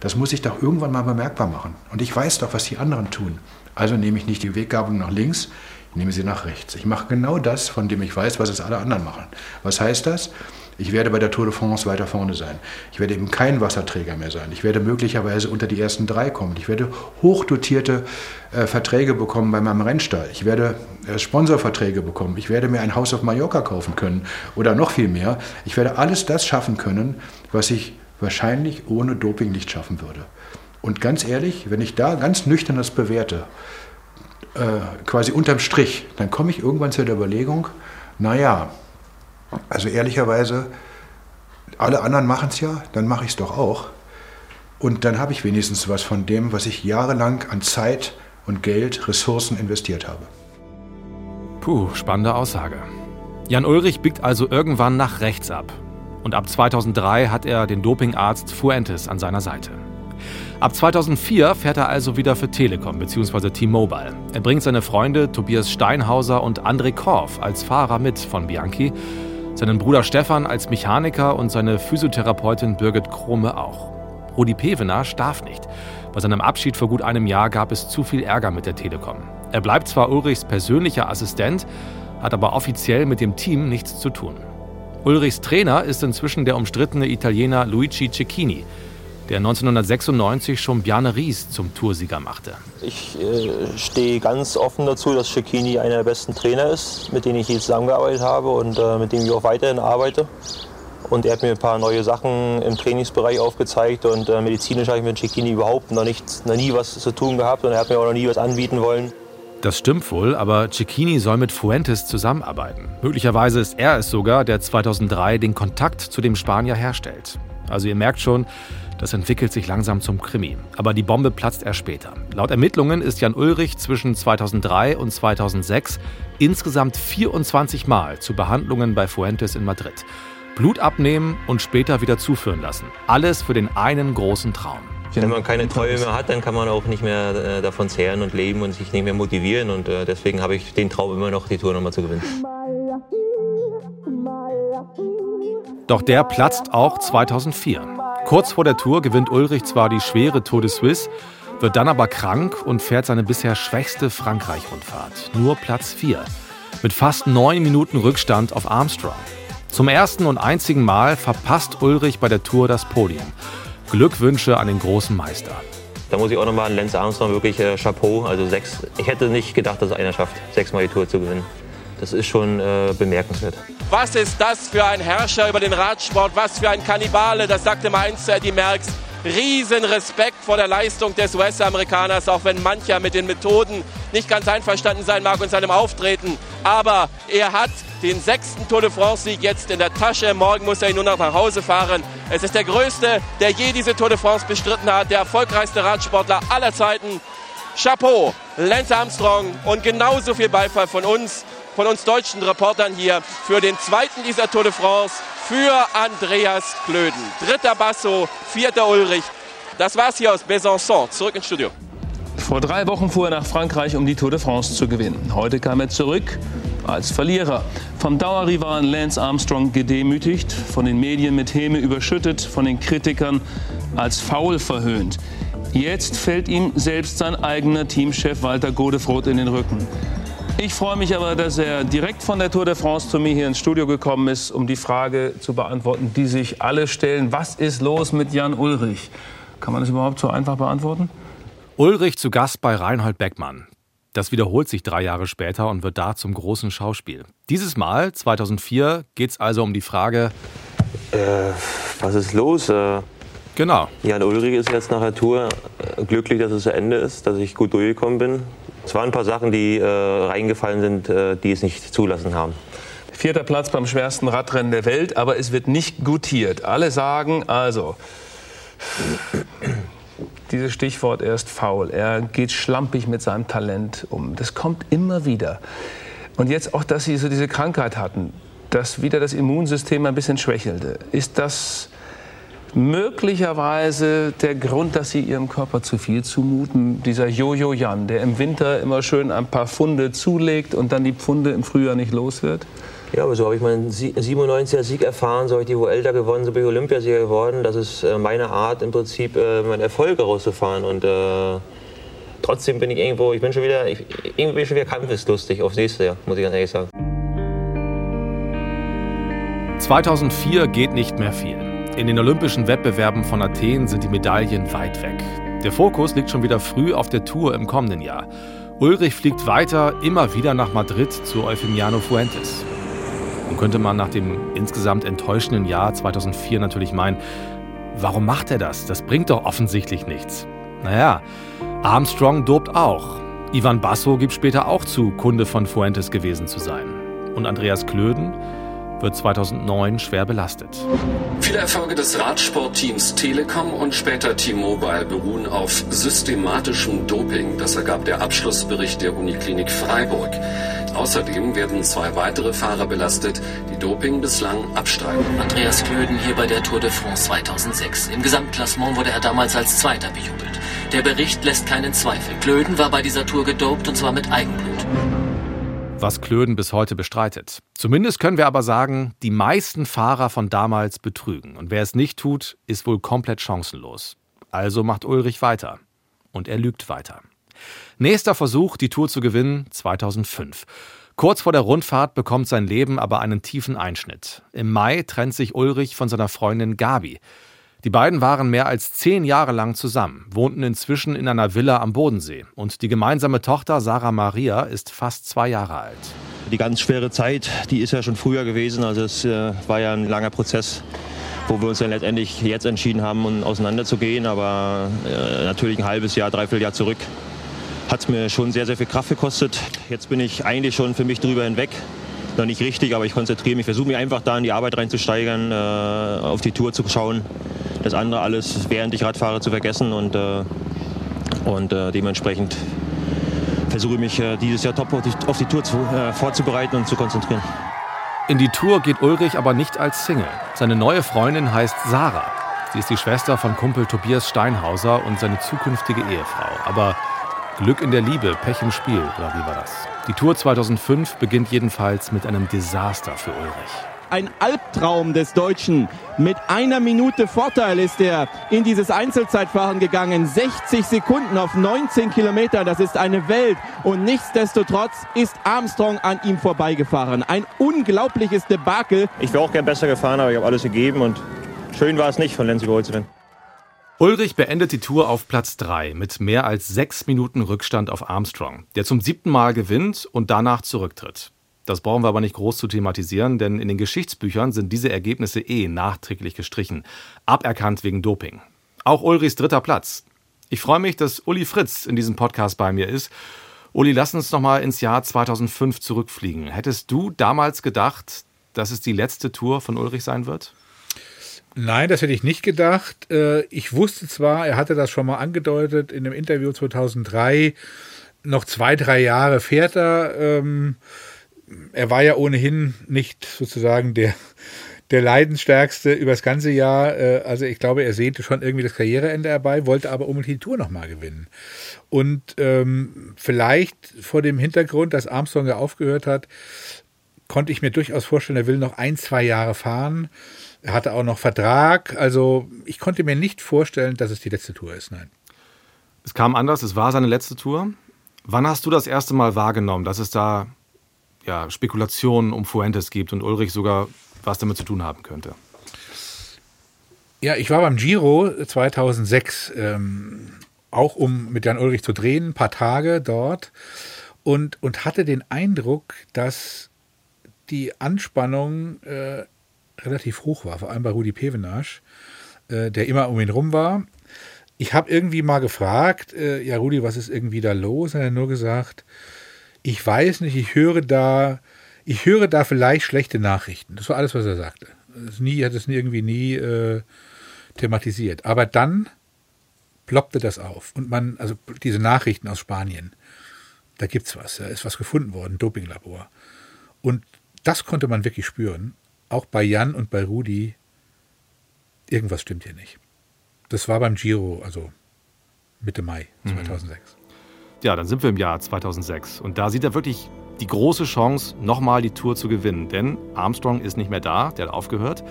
das muss ich doch irgendwann mal bemerkbar machen. Und ich weiß doch, was die anderen tun. Also nehme ich nicht die Weggabelung nach links, ich nehme sie nach rechts. Ich mache genau das, von dem ich weiß, was es alle anderen machen. Was heißt das? Ich werde bei der Tour de France weiter vorne sein. Ich werde eben kein Wasserträger mehr sein. Ich werde möglicherweise unter die ersten drei kommen. Ich werde hochdotierte äh, Verträge bekommen bei meinem Rennstall. Ich werde äh, Sponsorverträge bekommen. Ich werde mir ein Haus auf Mallorca kaufen können oder noch viel mehr. Ich werde alles das schaffen können, was ich wahrscheinlich ohne Doping nicht schaffen würde. Und ganz ehrlich, wenn ich da ganz nüchtern das bewerte, äh, quasi unterm Strich, dann komme ich irgendwann zu der Überlegung, naja, also ehrlicherweise, alle anderen machen es ja, dann mache ich es doch auch. Und dann habe ich wenigstens was von dem, was ich jahrelang an Zeit und Geld, Ressourcen investiert habe. Puh, spannende Aussage. Jan Ulrich biegt also irgendwann nach rechts ab. Und ab 2003 hat er den Dopingarzt Fuentes an seiner Seite. Ab 2004 fährt er also wieder für Telekom bzw. T-Mobile. Er bringt seine Freunde Tobias Steinhauser und André Korf als Fahrer mit von Bianchi seinen Bruder Stefan als Mechaniker und seine Physiotherapeutin Birgit Krome auch. Rudi Pevener starf nicht. Bei seinem Abschied vor gut einem Jahr gab es zu viel Ärger mit der Telekom. Er bleibt zwar Ulrichs persönlicher Assistent, hat aber offiziell mit dem Team nichts zu tun. Ulrichs Trainer ist inzwischen der umstrittene Italiener Luigi Cecchini, der 1996 schon Bjarne Ries zum Toursieger machte. Ich äh, stehe ganz offen dazu, dass Cecchini einer der besten Trainer ist, mit denen ich je zusammengearbeitet habe und äh, mit dem ich auch weiterhin arbeite. Und er hat mir ein paar neue Sachen im Trainingsbereich aufgezeigt und äh, medizinisch habe ich mit Cecchini überhaupt noch, nicht, noch nie was zu tun gehabt und er hat mir auch noch nie was anbieten wollen. Das stimmt wohl, aber Cecchini soll mit Fuentes zusammenarbeiten. Möglicherweise ist er es sogar, der 2003 den Kontakt zu dem Spanier herstellt. Also ihr merkt schon, das entwickelt sich langsam zum Krimi. Aber die Bombe platzt erst später. Laut Ermittlungen ist Jan Ulrich zwischen 2003 und 2006 insgesamt 24 Mal zu Behandlungen bei Fuentes in Madrid. Blut abnehmen und später wieder zuführen lassen. Alles für den einen großen Traum. Wenn man keine Träume mehr hat, dann kann man auch nicht mehr äh, davon zehren und leben und sich nicht mehr motivieren. Und äh, deswegen habe ich den Traum immer noch, die Tour nochmal zu gewinnen. Doch der platzt auch 2004. Kurz vor der Tour gewinnt Ulrich zwar die schwere Tour de Suisse, wird dann aber krank und fährt seine bisher schwächste Frankreich-Rundfahrt. Nur Platz 4. Mit fast neun Minuten Rückstand auf Armstrong. Zum ersten und einzigen Mal verpasst Ulrich bei der Tour das Podium. Glückwünsche an den großen Meister. Da muss ich auch nochmal an Lenz Armstrong wirklich äh, Chapeau. Also sechs, ich hätte nicht gedacht, dass einer schafft, sechsmal die Tour zu gewinnen. Das ist schon äh, bemerkenswert. Was ist das für ein Herrscher über den Radsport? Was für ein Kannibale? Das sagte mal einst Eddie Merckx. Riesen Respekt vor der Leistung des US-Amerikaners, auch wenn mancher mit den Methoden nicht ganz einverstanden sein mag und seinem Auftreten. Aber er hat den sechsten Tour de France-Sieg jetzt in der Tasche. Morgen muss er ihn nur noch nach Hause fahren. Es ist der größte, der je diese Tour de France bestritten hat, der erfolgreichste Radsportler aller Zeiten. Chapeau, Lance Armstrong und genauso viel Beifall von uns von uns deutschen Reportern hier für den zweiten dieser Tour de France für Andreas Klöden. Dritter Basso, vierter Ulrich. Das war's hier aus Besançon. Zurück ins Studio. Vor drei Wochen fuhr er nach Frankreich, um die Tour de France zu gewinnen. Heute kam er zurück als Verlierer. Vom Dauerrivalen Lance Armstrong gedemütigt, von den Medien mit Häme überschüttet, von den Kritikern als faul verhöhnt. Jetzt fällt ihm selbst sein eigener Teamchef Walter Godefroth in den Rücken. Ich freue mich aber, dass er direkt von der Tour de France zu mir hier ins Studio gekommen ist, um die Frage zu beantworten, die sich alle stellen. Was ist los mit Jan Ulrich? Kann man das überhaupt so einfach beantworten? Ulrich zu Gast bei Reinhold Beckmann. Das wiederholt sich drei Jahre später und wird da zum großen Schauspiel. Dieses Mal, 2004, geht es also um die Frage: äh, Was ist los? Äh, genau. Jan Ulrich ist jetzt nach der Tour äh, glücklich, dass es zu Ende ist, dass ich gut durchgekommen bin. Es waren ein paar Sachen, die äh, reingefallen sind, äh, die es nicht zulassen haben. Vierter Platz beim schwersten Radrennen der Welt, aber es wird nicht gutiert. Alle sagen also, dieses Stichwort, er ist faul, er geht schlampig mit seinem Talent um. Das kommt immer wieder. Und jetzt auch, dass sie so diese Krankheit hatten, dass wieder das Immunsystem ein bisschen schwächelte. Ist das möglicherweise der Grund, dass sie ihrem Körper zu viel zumuten. Dieser Jojo Jan, der im Winter immer schön ein paar Pfunde zulegt und dann die Pfunde im Frühjahr nicht los wird. Ja, aber so habe ich meinen 97er Sieg erfahren, so habe ich die Vuelta gewonnen, so bin ich Olympiasieger geworden. Das ist äh, meine Art im Prinzip, äh, meinen Erfolg rauszufahren und äh, trotzdem bin ich irgendwo, ich bin schon wieder, ich, irgendwie bin ich schon wieder kampfeslustig aufs nächste Jahr, muss ich ganz ehrlich sagen. 2004 geht nicht mehr viel. In den olympischen Wettbewerben von Athen sind die Medaillen weit weg. Der Fokus liegt schon wieder früh auf der Tour im kommenden Jahr. Ulrich fliegt weiter, immer wieder nach Madrid zu Eufemiano Fuentes. Nun könnte man nach dem insgesamt enttäuschenden Jahr 2004 natürlich meinen, warum macht er das? Das bringt doch offensichtlich nichts. Naja, Armstrong dobt auch. Ivan Basso gibt später auch zu, Kunde von Fuentes gewesen zu sein. Und Andreas Klöden wird 2009 schwer belastet. Viele Erfolge des Radsportteams Telekom und später T-Mobile beruhen auf systematischem Doping. Das ergab der Abschlussbericht der Uniklinik Freiburg. Außerdem werden zwei weitere Fahrer belastet, die Doping bislang abstreiten. Andreas Klöden hier bei der Tour de France 2006. Im Gesamtklassement wurde er damals als Zweiter bejubelt. Der Bericht lässt keinen Zweifel. Klöden war bei dieser Tour gedopt und zwar mit Eigenblut was Klöden bis heute bestreitet. Zumindest können wir aber sagen, die meisten Fahrer von damals betrügen. Und wer es nicht tut, ist wohl komplett chancenlos. Also macht Ulrich weiter. Und er lügt weiter. Nächster Versuch, die Tour zu gewinnen, 2005. Kurz vor der Rundfahrt bekommt sein Leben aber einen tiefen Einschnitt. Im Mai trennt sich Ulrich von seiner Freundin Gabi. Die beiden waren mehr als zehn Jahre lang zusammen, wohnten inzwischen in einer Villa am Bodensee. Und die gemeinsame Tochter Sarah Maria ist fast zwei Jahre alt. Die ganz schwere Zeit, die ist ja schon früher gewesen. Also es äh, war ja ein langer Prozess, wo wir uns dann letztendlich jetzt entschieden haben, um auseinanderzugehen. Aber äh, natürlich ein halbes Jahr, dreiviertel Jahr zurück hat es mir schon sehr, sehr viel Kraft gekostet. Jetzt bin ich eigentlich schon für mich drüber hinweg. Noch nicht richtig, aber ich konzentriere mich, versuche mich einfach da in die Arbeit reinzusteigern, äh, auf die Tour zu schauen. Das andere alles, während ich Radfahre, zu vergessen und, äh, und äh, dementsprechend versuche ich mich äh, dieses Jahr top auf die, auf die Tour zu, äh, vorzubereiten und zu konzentrieren. In die Tour geht Ulrich aber nicht als Single. Seine neue Freundin heißt Sarah. Sie ist die Schwester von Kumpel Tobias Steinhauser und seine zukünftige Ehefrau. Aber Glück in der Liebe, Pech im Spiel, oder wie war das? Die Tour 2005 beginnt jedenfalls mit einem Desaster für Ulrich. Ein Albtraum des Deutschen. Mit einer Minute Vorteil ist er in dieses Einzelzeitfahren gegangen. 60 Sekunden auf 19 Kilometer, das ist eine Welt. Und nichtsdestotrotz ist Armstrong an ihm vorbeigefahren. Ein unglaubliches Debakel. Ich wäre auch gern besser gefahren, aber ich habe alles gegeben und schön war es nicht, von Lenz überholt zu werden. Ulrich beendet die Tour auf Platz 3 mit mehr als sechs Minuten Rückstand auf Armstrong, der zum siebten Mal gewinnt und danach zurücktritt. Das brauchen wir aber nicht groß zu thematisieren, denn in den Geschichtsbüchern sind diese Ergebnisse eh nachträglich gestrichen, aberkannt wegen Doping. Auch Ulrichs dritter Platz. Ich freue mich, dass Uli Fritz in diesem Podcast bei mir ist. Uli, lass uns noch mal ins Jahr 2005 zurückfliegen. Hättest du damals gedacht, dass es die letzte Tour von Ulrich sein wird? Nein, das hätte ich nicht gedacht. Äh, ich wusste zwar, er hatte das schon mal angedeutet in dem Interview 2003, noch zwei, drei Jahre fährt er. Ähm, er war ja ohnehin nicht sozusagen der, der Leidensstärkste über das ganze Jahr. Äh, also ich glaube, er sehnte schon irgendwie das Karriereende herbei, wollte aber unbedingt die Tour nochmal gewinnen. Und ähm, vielleicht vor dem Hintergrund, dass Armstrong ja aufgehört hat, konnte ich mir durchaus vorstellen, er will noch ein, zwei Jahre fahren. Er hatte auch noch Vertrag. Also ich konnte mir nicht vorstellen, dass es die letzte Tour ist. Nein. Es kam anders. Es war seine letzte Tour. Wann hast du das erste Mal wahrgenommen, dass es da ja, Spekulationen um Fuentes gibt und Ulrich sogar was damit zu tun haben könnte? Ja, ich war beim Giro 2006, ähm, auch um mit Jan Ulrich zu drehen, ein paar Tage dort und, und hatte den Eindruck, dass die Anspannung äh, relativ hoch war, vor allem bei Rudi Pevenage, äh, der immer um ihn rum war. Ich habe irgendwie mal gefragt, äh, ja Rudi, was ist irgendwie da los? Er hat nur gesagt, ich weiß nicht, ich höre da, ich höre da vielleicht schlechte Nachrichten. Das war alles, was er sagte. Das nie, hat es irgendwie nie äh, thematisiert. Aber dann ploppte das auf. Und man, also diese Nachrichten aus Spanien, da gibt's was, da ist was gefunden worden, Dopinglabor. Und das konnte man wirklich spüren auch bei Jan und bei Rudi, irgendwas stimmt hier nicht. Das war beim Giro, also Mitte Mai 2006. Mhm. Ja, dann sind wir im Jahr 2006 und da sieht er wirklich die große Chance, nochmal die Tour zu gewinnen. Denn Armstrong ist nicht mehr da, der hat aufgehört.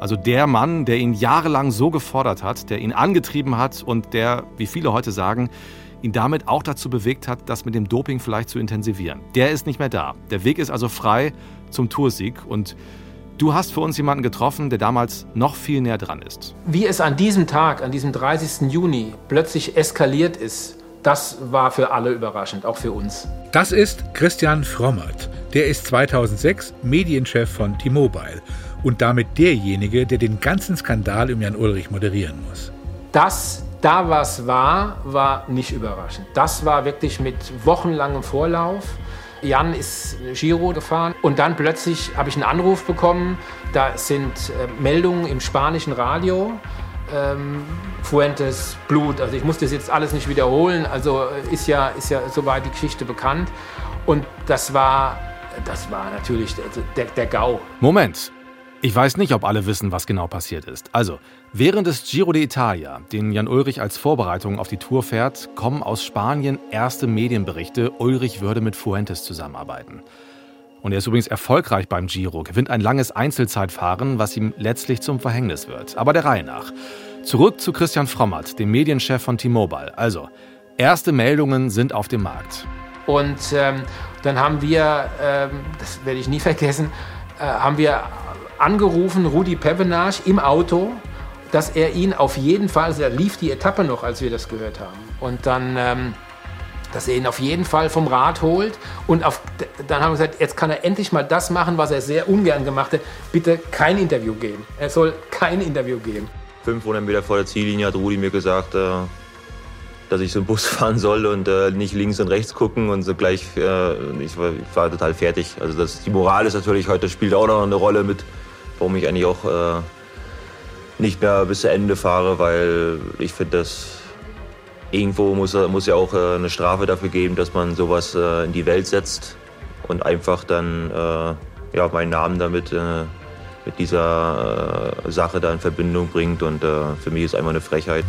Also der Mann, der ihn jahrelang so gefordert hat, der ihn angetrieben hat und der, wie viele heute sagen, ihn damit auch dazu bewegt hat, das mit dem Doping vielleicht zu intensivieren. Der ist nicht mehr da. Der Weg ist also frei zum Toursieg und Du hast für uns jemanden getroffen, der damals noch viel näher dran ist. Wie es an diesem Tag, an diesem 30. Juni, plötzlich eskaliert ist, das war für alle überraschend, auch für uns. Das ist Christian Frommert. Der ist 2006 Medienchef von T-Mobile und damit derjenige, der den ganzen Skandal um Jan Ulrich moderieren muss. Dass da was war, war nicht überraschend. Das war wirklich mit wochenlangem Vorlauf. Jan ist Giro gefahren und dann plötzlich habe ich einen Anruf bekommen. Da sind äh, Meldungen im spanischen Radio. Ähm, Fuentes, Blut. Also ich muss das jetzt alles nicht wiederholen. Also äh, ist ja, ist ja soweit die Geschichte bekannt. Und das war, das war natürlich der, der GAU. Moment, ich weiß nicht, ob alle wissen, was genau passiert ist. Also, während des Giro d'Italia, den Jan Ulrich als Vorbereitung auf die Tour fährt, kommen aus Spanien erste Medienberichte, Ulrich würde mit Fuentes zusammenarbeiten. Und er ist übrigens erfolgreich beim Giro, gewinnt ein langes Einzelzeitfahren, was ihm letztlich zum Verhängnis wird. Aber der Reihe nach. Zurück zu Christian Frommert, dem Medienchef von T-Mobile. Also, erste Meldungen sind auf dem Markt. Und ähm, dann haben wir, ähm, das werde ich nie vergessen, äh, haben wir angerufen, Rudi Pevenage im Auto, dass er ihn auf jeden Fall, also da lief die Etappe noch, als wir das gehört haben. Und dann, ähm, dass er ihn auf jeden Fall vom Rad holt. Und auf, dann haben wir gesagt, jetzt kann er endlich mal das machen, was er sehr ungern gemacht hat. Bitte kein Interview geben. Er soll kein Interview geben. 500 Meter vor der Ziellinie hat Rudi mir gesagt, äh, dass ich so einen Bus fahren soll und äh, nicht links und rechts gucken und so gleich, äh, ich, war, ich, war, total fertig. Also das, die Moral ist natürlich heute, spielt auch noch eine Rolle mit, warum ich eigentlich auch äh, nicht mehr bis zu Ende fahre, weil ich finde, dass irgendwo muss, muss ja auch äh, eine Strafe dafür geben, dass man sowas äh, in die Welt setzt und einfach dann äh, ja, meinen Namen damit mit dieser Sache da in Verbindung bringt. Und für mich ist einfach eine Frechheit.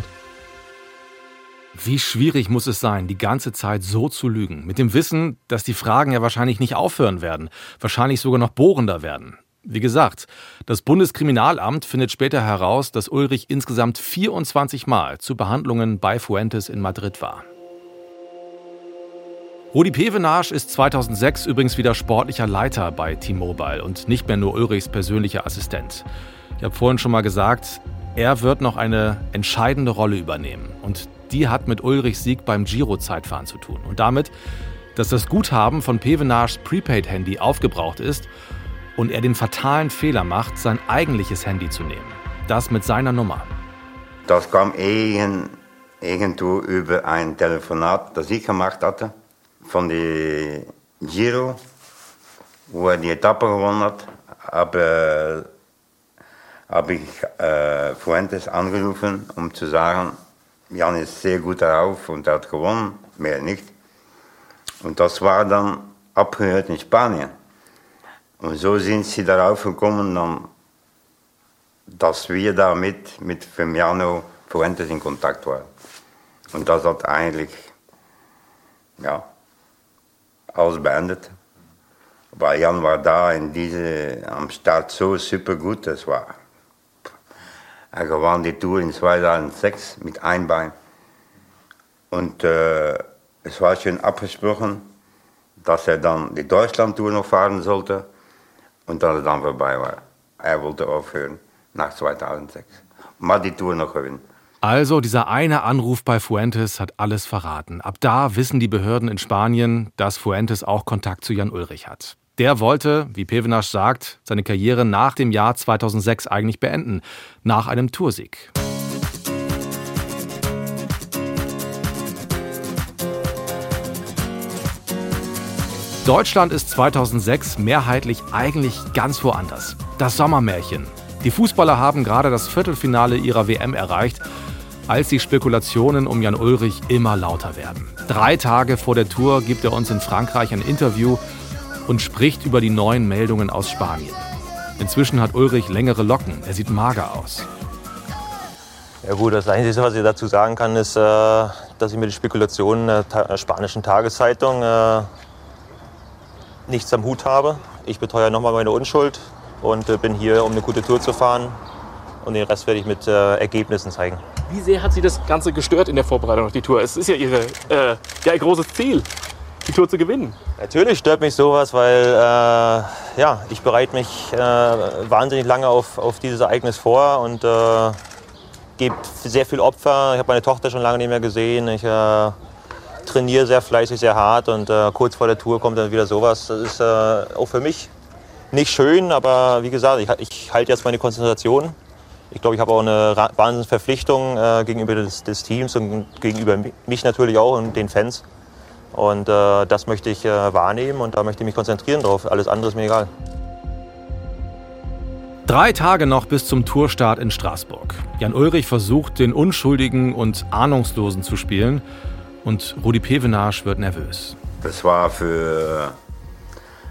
Wie schwierig muss es sein, die ganze Zeit so zu lügen, mit dem Wissen, dass die Fragen ja wahrscheinlich nicht aufhören werden, wahrscheinlich sogar noch bohrender werden. Wie gesagt, das Bundeskriminalamt findet später heraus, dass Ulrich insgesamt 24 Mal zu Behandlungen bei Fuentes in Madrid war. Rudi Pevenage ist 2006 übrigens wieder sportlicher Leiter bei T-Mobile und nicht mehr nur Ulrichs persönlicher Assistent. Ich habe vorhin schon mal gesagt, er wird noch eine entscheidende Rolle übernehmen und die hat mit Ulrichs Sieg beim Giro-Zeitfahren zu tun und damit, dass das Guthaben von Pevenages Prepaid-Handy aufgebraucht ist und er den fatalen Fehler macht, sein eigentliches Handy zu nehmen. Das mit seiner Nummer. Das kam irgendwo über ein Telefonat, das ich gemacht hatte, von der Giro, wo er die Etappe gewonnen hat. Aber habe ich äh, Fuentes angerufen, um zu sagen, Jan ist sehr gut darauf und hat gewonnen, mehr nicht. Und das war dann abgehört in Spanien. Und so sind sie darauf gekommen, dann, dass wir damit mit Firmiano Fuentes in Kontakt waren. Und das hat eigentlich ja, alles beendet. Weil Jan war da in diese, am Start so super gut, das war. Er gewann die Tour in 2006 mit einem Bein. Und äh, es war schon abgesprochen, dass er dann die Deutschland-Tour noch fahren sollte und dat het dan voorbij war. Er wollte aufhören nach 2006. Mal die Tour noch gewinnen. Also dieser eine Anruf bei Fuentes hat alles verraten. Ab da wissen die Behörden in Spanien, dass Fuentes auch Kontakt zu Jan Ulrich hat. Der wollte, wie Pevenasch sagt, seine Karriere nach dem Jahr 2006 eigentlich beenden, nach einem Toursieg. Deutschland ist 2006 mehrheitlich eigentlich ganz woanders. Das Sommermärchen. Die Fußballer haben gerade das Viertelfinale ihrer WM erreicht, als die Spekulationen um Jan Ulrich immer lauter werden. Drei Tage vor der Tour gibt er uns in Frankreich ein Interview und spricht über die neuen Meldungen aus Spanien. Inzwischen hat Ulrich längere Locken, er sieht mager aus. Ja gut, das Einzige, was ich dazu sagen kann, ist, äh, dass ich mit den Spekulationen der spanischen Tageszeitung äh, nichts am Hut habe. Ich beteuere nochmal meine Unschuld und äh, bin hier, um eine gute Tour zu fahren. Und den Rest werde ich mit äh, Ergebnissen zeigen. Wie sehr hat Sie das Ganze gestört in der Vorbereitung auf die Tour? Es ist ja Ihre, äh, ja, Ihr großes Ziel, die Tour zu gewinnen. Natürlich stört mich sowas, weil äh, ja, ich bereite mich äh, wahnsinnig lange auf, auf dieses Ereignis vor und gebe sehr viel Opfer. Ich habe meine Tochter schon lange nicht mehr gesehen. Ich trainiere sehr fleißig, sehr hart und äh, kurz vor der Tour kommt dann wieder sowas. Das ist äh, auch für mich nicht schön, aber wie gesagt, ich, ich halte jetzt meine Konzentration. Ich glaube, ich habe auch eine Wahnsinnsverpflichtung äh, gegenüber des, des, Teams und gegenüber mich natürlich auch und den Fans. Und äh, das möchte ich äh, wahrnehmen und da möchte ich mich konzentrieren drauf. Alles andere ist mir egal. Drei Tage noch bis zum Tourstart in Straßburg. Jan Ulrich versucht, den Unschuldigen und Ahnungslosen zu spielen und Rudi Pevenage wird nervös. Das war für,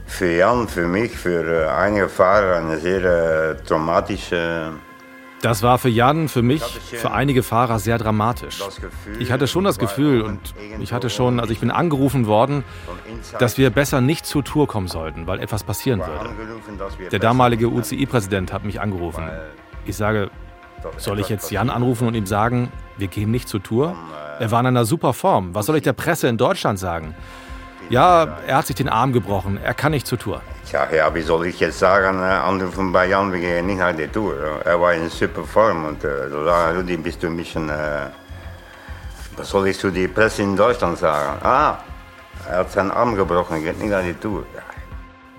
für Jan, für mich, für einige Fahrer eine sehr äh, traumatische. Das war für Jan, für mich, für einige Fahrer sehr dramatisch. Ich hatte schon das Gefühl und ich hatte schon, also ich bin angerufen worden, dass wir besser nicht zur Tour kommen sollten, weil etwas passieren würde. Der damalige UCI-Präsident hat mich angerufen. Ich sage, soll ich jetzt Jan anrufen und ihm sagen, wir gehen nicht zur Tour? Er war in einer super Form. Was soll ich der Presse in Deutschland sagen? Ja, er hat sich den Arm gebrochen. Er kann nicht zur Tour. Ja, ja, wie soll ich jetzt sagen, äh, anrufen bei Jan, wir gehen nicht nach der Tour. Er war in super Form und äh, so sagen, Rudi, bist du ein bisschen, äh, was soll ich zu der Presse in Deutschland sagen? Ah, er hat seinen Arm gebrochen, geht nicht nach der Tour.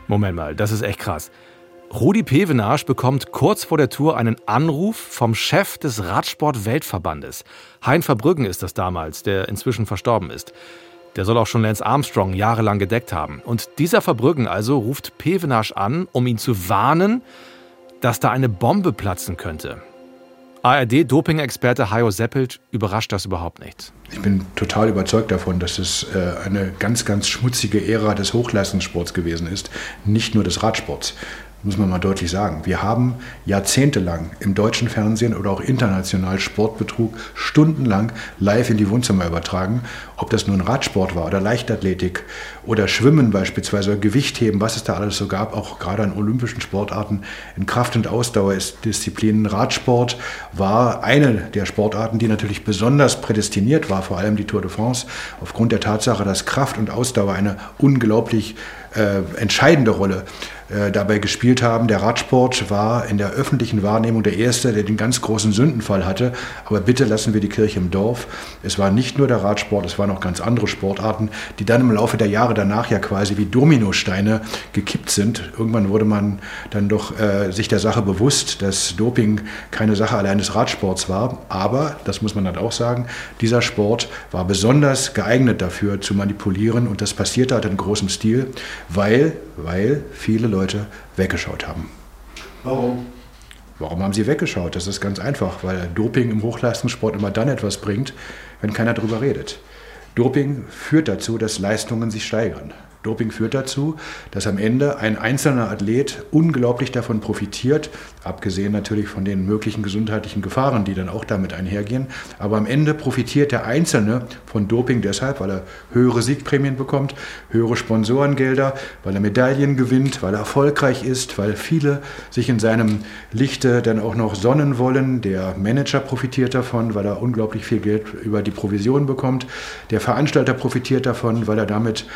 Moment mal, das ist echt krass. Rudi Pevenage bekommt kurz vor der Tour einen Anruf vom Chef des Radsport-Weltverbandes. Hein Verbrüggen ist das damals, der inzwischen verstorben ist. Der soll auch schon Lance Armstrong jahrelang gedeckt haben. Und dieser Verbrüggen also ruft Pevenage an, um ihn zu warnen, dass da eine Bombe platzen könnte. ARD-Doping-Experte Hajo Seppelt überrascht das überhaupt nicht. Ich bin total überzeugt davon, dass es äh, eine ganz, ganz schmutzige Ära des Hochleistungssports gewesen ist, nicht nur des Radsports muss man mal deutlich sagen. Wir haben jahrzehntelang im deutschen Fernsehen oder auch international Sportbetrug stundenlang live in die Wohnzimmer übertragen. Ob das nun Radsport war oder Leichtathletik oder Schwimmen beispielsweise oder Gewichtheben, was es da alles so gab, auch gerade an olympischen Sportarten in Kraft- und Ausdauerdisziplinen. Radsport war eine der Sportarten, die natürlich besonders prädestiniert war, vor allem die Tour de France, aufgrund der Tatsache, dass Kraft und Ausdauer eine unglaublich äh, entscheidende Rolle dabei gespielt haben. Der Radsport war in der öffentlichen Wahrnehmung der Erste, der den ganz großen Sündenfall hatte. Aber bitte lassen wir die Kirche im Dorf. Es war nicht nur der Radsport, es waren auch ganz andere Sportarten, die dann im Laufe der Jahre danach ja quasi wie Dominosteine gekippt sind. Irgendwann wurde man dann doch äh, sich der Sache bewusst, dass Doping keine Sache allein des Radsports war. Aber, das muss man dann auch sagen, dieser Sport war besonders geeignet dafür zu manipulieren und das passierte halt in großem Stil, weil, weil viele Leute weggeschaut haben. Warum? Warum haben sie weggeschaut? Das ist ganz einfach, weil Doping im Hochleistungssport immer dann etwas bringt, wenn keiner darüber redet. Doping führt dazu, dass Leistungen sich steigern. Doping führt dazu, dass am Ende ein einzelner Athlet unglaublich davon profitiert, abgesehen natürlich von den möglichen gesundheitlichen Gefahren, die dann auch damit einhergehen. Aber am Ende profitiert der Einzelne von Doping deshalb, weil er höhere Siegprämien bekommt, höhere Sponsorengelder, weil er Medaillen gewinnt, weil er erfolgreich ist, weil viele sich in seinem Lichte dann auch noch sonnen wollen. Der Manager profitiert davon, weil er unglaublich viel Geld über die Provision bekommt. Der Veranstalter profitiert davon, weil er damit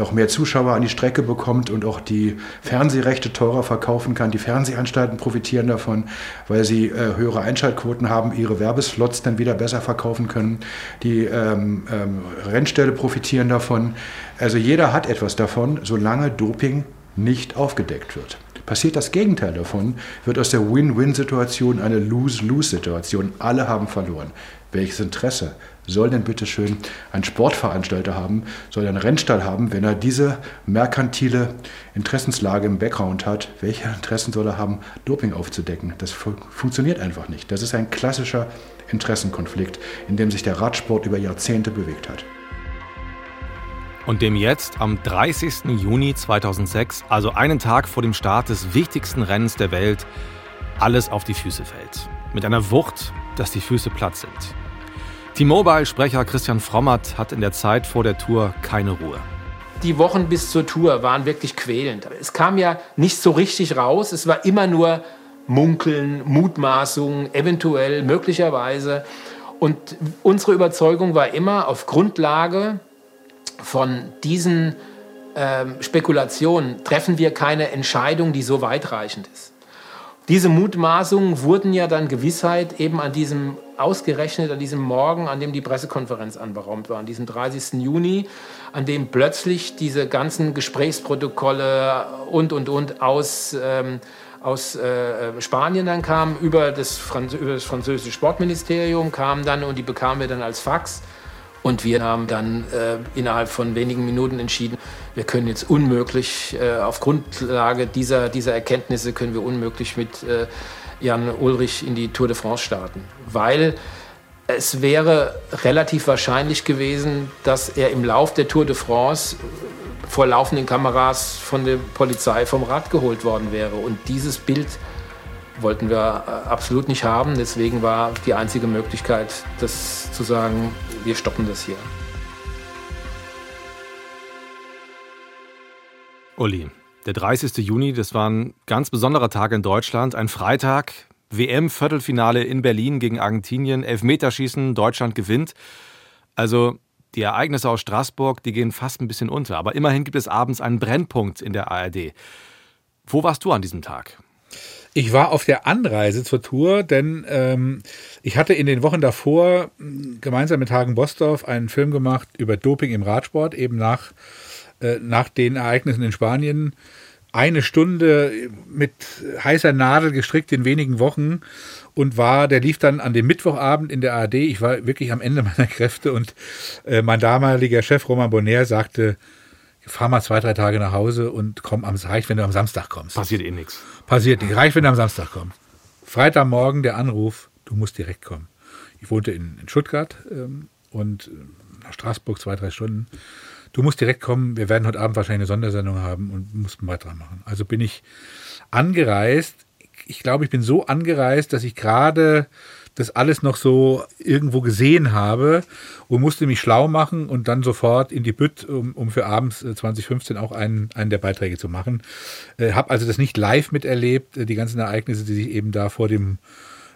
auch mehr Zuschauer an die Strecke bekommt und auch die Fernsehrechte teurer verkaufen kann. Die Fernsehanstalten profitieren davon, weil sie äh, höhere Einschaltquoten haben, ihre Werbeslots dann wieder besser verkaufen können. Die ähm, ähm, Rennställe profitieren davon. Also jeder hat etwas davon, solange Doping nicht aufgedeckt wird. Passiert das Gegenteil davon, wird aus der Win-Win-Situation eine Lose-Lose-Situation. Alle haben verloren. Welches Interesse soll denn bitte schön ein Sportveranstalter haben, soll ein Rennstall haben, wenn er diese merkantile Interessenslage im Background hat? Welche Interessen soll er haben, Doping aufzudecken? Das fu funktioniert einfach nicht. Das ist ein klassischer Interessenkonflikt, in dem sich der Radsport über Jahrzehnte bewegt hat. Und dem jetzt am 30. Juni 2006, also einen Tag vor dem Start des wichtigsten Rennens der Welt, alles auf die Füße fällt. Mit einer Wucht, dass die Füße platt sind. T-Mobile-Sprecher Christian Frommert hat in der Zeit vor der Tour keine Ruhe. Die Wochen bis zur Tour waren wirklich quälend. Es kam ja nicht so richtig raus. Es war immer nur Munkeln, Mutmaßungen, eventuell, möglicherweise. Und unsere Überzeugung war immer auf Grundlage von diesen ähm, Spekulationen treffen wir keine Entscheidung, die so weitreichend ist. Diese Mutmaßungen wurden ja dann Gewissheit eben an diesem ausgerechnet an diesem Morgen, an dem die Pressekonferenz anberaumt war, an diesem 30. Juni, an dem plötzlich diese ganzen Gesprächsprotokolle und, und, und aus, ähm, aus äh, Spanien dann kamen, über das, über das französische Sportministerium kamen dann und die bekamen wir dann als Fax. Und wir haben dann äh, innerhalb von wenigen Minuten entschieden, wir können jetzt unmöglich, äh, auf Grundlage dieser, dieser Erkenntnisse können wir unmöglich mit äh, Jan Ulrich in die Tour de France starten. Weil es wäre relativ wahrscheinlich gewesen, dass er im Lauf der Tour de France vor laufenden Kameras von der Polizei vom Rad geholt worden wäre. Und dieses Bild wollten wir äh, absolut nicht haben. Deswegen war die einzige Möglichkeit, das zu sagen, wir stoppen das hier. Uli, der 30. Juni, das war ein ganz besonderer Tag in Deutschland, ein Freitag, WM-Viertelfinale in Berlin gegen Argentinien, Elfmeterschießen, Deutschland gewinnt. Also Die Ereignisse aus Straßburg, die gehen fast ein bisschen unter. Aber immerhin gibt es abends einen Brennpunkt in der ARD. Wo warst du an diesem Tag? Ich war auf der Anreise zur Tour, denn ähm, ich hatte in den Wochen davor gemeinsam mit Hagen Bosdorf einen Film gemacht über Doping im Radsport, eben nach, äh, nach den Ereignissen in Spanien. Eine Stunde mit heißer Nadel gestrickt in wenigen Wochen und war, der lief dann an dem Mittwochabend in der ARD. Ich war wirklich am Ende meiner Kräfte und äh, mein damaliger Chef Roman Bonner sagte, fahr mal zwei, drei Tage nach Hause und komm am reicht, wenn du am Samstag kommst. Passiert eh nichts. Passiert nicht. Reicht, wenn du am Samstag kommst. Freitagmorgen der Anruf, du musst direkt kommen. Ich wohnte in, in Stuttgart ähm, und äh, nach Straßburg zwei, drei Stunden. Du musst direkt kommen, wir werden heute Abend wahrscheinlich eine Sondersendung haben und mussten Beitrag machen. Also bin ich angereist. Ich glaube, ich bin so angereist, dass ich gerade das alles noch so irgendwo gesehen habe und musste mich schlau machen und dann sofort in die Bütt, um, um für abends 2015 äh, auch einen, einen der Beiträge zu machen. Äh, habe also das nicht live miterlebt, äh, die ganzen Ereignisse, die sich eben da vor dem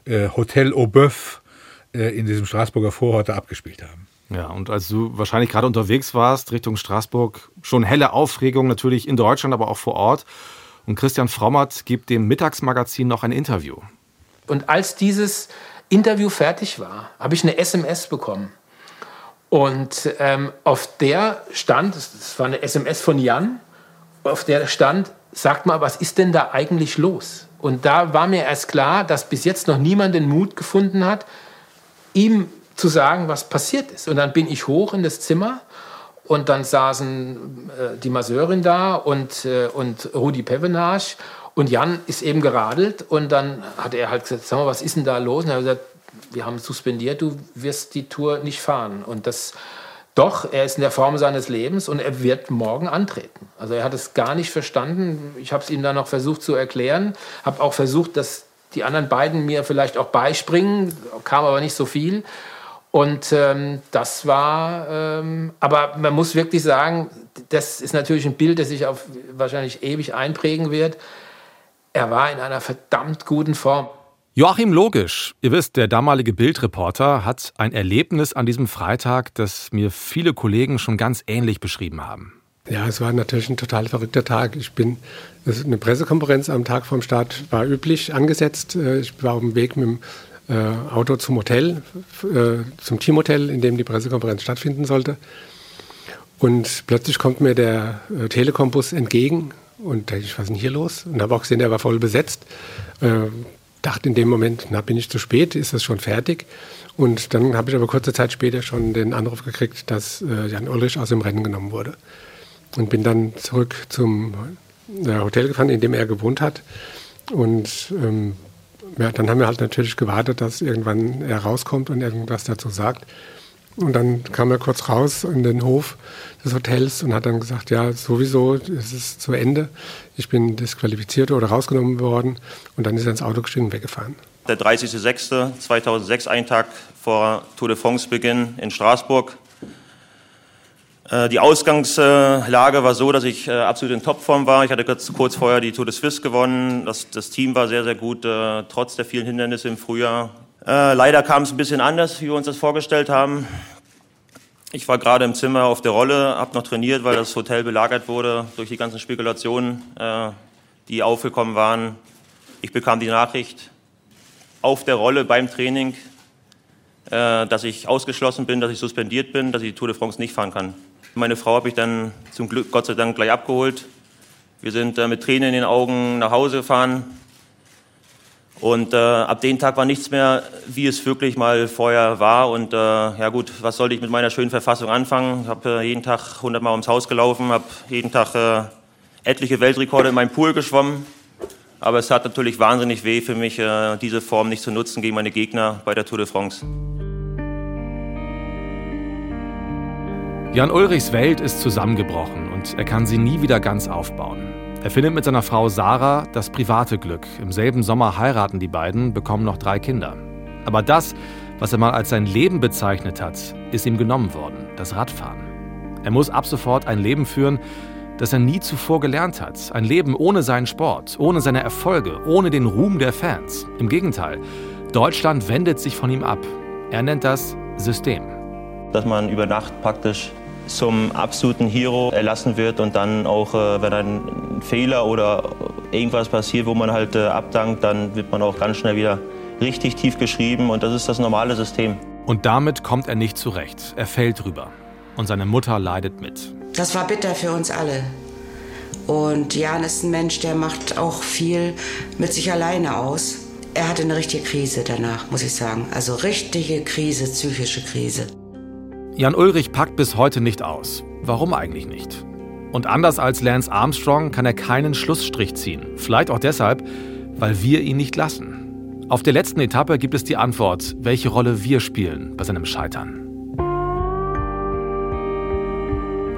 äh, Hotel Aubeuf äh, in diesem Straßburger Vorort abgespielt haben. Ja, und als du wahrscheinlich gerade unterwegs warst Richtung Straßburg, schon helle Aufregung natürlich in Deutschland, aber auch vor Ort. Und Christian Frommert gibt dem Mittagsmagazin noch ein Interview. Und als dieses Interview fertig war, habe ich eine SMS bekommen. Und ähm, auf der stand, das war eine SMS von Jan, auf der stand, sagt mal, was ist denn da eigentlich los? Und da war mir erst klar, dass bis jetzt noch niemand den Mut gefunden hat, ihm zu sagen, was passiert ist. Und dann bin ich hoch in das Zimmer und dann saßen äh, die Masseurin da und, äh, und Rudi Pevenage und Jan ist eben geradelt und dann hat er halt gesagt, sag mal, was ist denn da los? Und er hat gesagt, wir haben suspendiert, du wirst die Tour nicht fahren. Und das, doch, er ist in der Form seines Lebens und er wird morgen antreten. Also er hat es gar nicht verstanden. Ich habe es ihm dann noch versucht zu erklären, habe auch versucht, dass die anderen beiden mir vielleicht auch beispringen, kam aber nicht so viel. Und ähm, das war, ähm, aber man muss wirklich sagen, das ist natürlich ein Bild, das sich auf wahrscheinlich ewig einprägen wird. Er war in einer verdammt guten Form. Joachim Logisch, ihr wisst, der damalige Bildreporter, hat ein Erlebnis an diesem Freitag, das mir viele Kollegen schon ganz ähnlich beschrieben haben. Ja, es war natürlich ein total verrückter Tag. Ich bin, eine Pressekonferenz am Tag vom Start war üblich angesetzt. Äh, ich war auf dem Weg mit dem äh, Auto zum Hotel, äh, zum Teamhotel, in dem die Pressekonferenz stattfinden sollte. Und plötzlich kommt mir der Telekom-Bus entgegen und da dachte ich, was ist denn hier los? Und habe auch gesehen, der war voll besetzt dachte in dem Moment, na, bin ich zu spät, ist das schon fertig? Und dann habe ich aber kurze Zeit später schon den Anruf gekriegt, dass äh, Jan Ulrich aus dem Rennen genommen wurde. Und bin dann zurück zum äh, Hotel gefahren, in dem er gewohnt hat. Und ähm, ja, dann haben wir halt natürlich gewartet, dass irgendwann er rauskommt und irgendwas dazu sagt. Und dann kam er kurz raus in den Hof des Hotels und hat dann gesagt, ja, sowieso, es ist zu Ende. Ich bin disqualifiziert oder rausgenommen worden. Und dann ist er ins Auto gestiegen und weggefahren. Der 30.06.2006, ein Tag vor Tour de France-Beginn in Straßburg. Äh, die Ausgangslage war so, dass ich äh, absolut in Topform war. Ich hatte kurz vorher die Tour de Suisse gewonnen. Das, das Team war sehr, sehr gut, äh, trotz der vielen Hindernisse im Frühjahr. Leider kam es ein bisschen anders, wie wir uns das vorgestellt haben. Ich war gerade im Zimmer auf der Rolle, habe noch trainiert, weil das Hotel belagert wurde durch die ganzen Spekulationen, äh, die aufgekommen waren. Ich bekam die Nachricht auf der Rolle beim Training, äh, dass ich ausgeschlossen bin, dass ich suspendiert bin, dass ich die Tour de France nicht fahren kann. Meine Frau habe ich dann zum Glück Gott sei Dank gleich abgeholt. Wir sind äh, mit Tränen in den Augen nach Hause gefahren. Und äh, ab dem Tag war nichts mehr, wie es wirklich mal vorher war. Und äh, ja gut, was sollte ich mit meiner schönen Verfassung anfangen? Ich habe äh, jeden Tag 100 Mal ums Haus gelaufen, habe jeden Tag äh, etliche Weltrekorde in meinem Pool geschwommen. Aber es hat natürlich wahnsinnig weh für mich, äh, diese Form nicht zu nutzen gegen meine Gegner bei der Tour de France. Jan Ulrichs Welt ist zusammengebrochen und er kann sie nie wieder ganz aufbauen. Er findet mit seiner Frau Sarah das private Glück. Im selben Sommer heiraten die beiden, bekommen noch drei Kinder. Aber das, was er mal als sein Leben bezeichnet hat, ist ihm genommen worden, das Radfahren. Er muss ab sofort ein Leben führen, das er nie zuvor gelernt hat. Ein Leben ohne seinen Sport, ohne seine Erfolge, ohne den Ruhm der Fans. Im Gegenteil, Deutschland wendet sich von ihm ab. Er nennt das System. dass man über Nacht praktisch zum absoluten Hero erlassen wird und dann auch, äh, wenn ein Fehler oder irgendwas passiert, wo man halt äh, abdankt, dann wird man auch ganz schnell wieder richtig tief geschrieben und das ist das normale System. Und damit kommt er nicht zurecht. Er fällt drüber. Und seine Mutter leidet mit. Das war bitter für uns alle. Und Jan ist ein Mensch, der macht auch viel mit sich alleine aus. Er hatte eine richtige Krise danach, muss ich sagen. Also richtige Krise, psychische Krise. Jan Ulrich packt bis heute nicht aus. Warum eigentlich nicht? Und anders als Lance Armstrong kann er keinen Schlussstrich ziehen. Vielleicht auch deshalb, weil wir ihn nicht lassen. Auf der letzten Etappe gibt es die Antwort, welche Rolle wir spielen bei seinem Scheitern.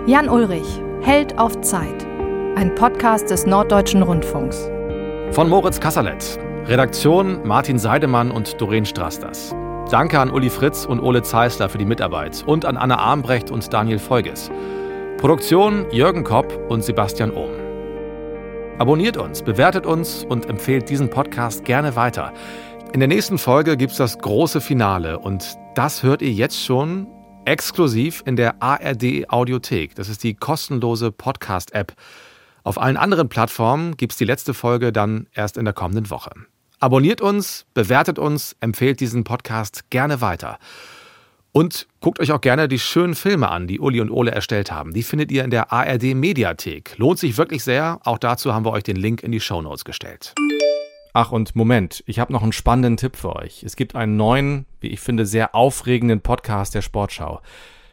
Jan Ulrich, Held auf Zeit. Ein Podcast des Norddeutschen Rundfunks. Von Moritz Kasserlet. Redaktion Martin Seidemann und Doreen Strasters. Danke an Uli Fritz und Ole Zeisler für die Mitarbeit und an Anna Armbrecht und Daniel Folges. Produktion Jürgen Kopp und Sebastian Ohm. Abonniert uns, bewertet uns und empfehlt diesen Podcast gerne weiter. In der nächsten Folge gibt es das große Finale und das hört ihr jetzt schon exklusiv in der ARD Audiothek. Das ist die kostenlose Podcast-App. Auf allen anderen Plattformen gibt es die letzte Folge dann erst in der kommenden Woche. Abonniert uns, bewertet uns, empfehlt diesen Podcast gerne weiter. Und guckt euch auch gerne die schönen Filme an, die Uli und Ole erstellt haben. Die findet ihr in der ARD Mediathek. Lohnt sich wirklich sehr. Auch dazu haben wir euch den Link in die Show Notes gestellt. Ach und Moment, ich habe noch einen spannenden Tipp für euch. Es gibt einen neuen, wie ich finde, sehr aufregenden Podcast der Sportschau.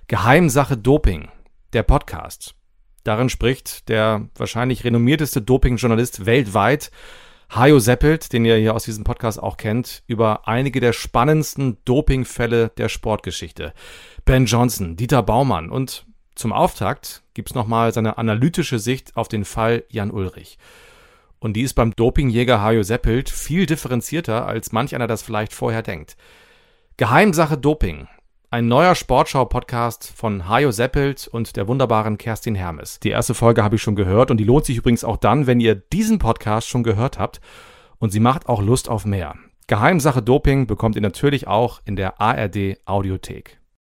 Geheimsache Doping, der Podcast. Darin spricht der wahrscheinlich renommierteste Dopingjournalist weltweit, Hajo Seppelt, den ihr hier aus diesem Podcast auch kennt, über einige der spannendsten Dopingfälle der Sportgeschichte. Ben Johnson, Dieter Baumann und zum Auftakt gibt's nochmal seine analytische Sicht auf den Fall Jan Ulrich. Und die ist beim Dopingjäger Hajo Seppelt viel differenzierter, als manch einer das vielleicht vorher denkt. Geheimsache Doping. Ein neuer Sportschau-Podcast von Hajo Seppelt und der wunderbaren Kerstin Hermes. Die erste Folge habe ich schon gehört und die lohnt sich übrigens auch dann, wenn ihr diesen Podcast schon gehört habt. Und sie macht auch Lust auf mehr. Geheimsache Doping bekommt ihr natürlich auch in der ARD Audiothek.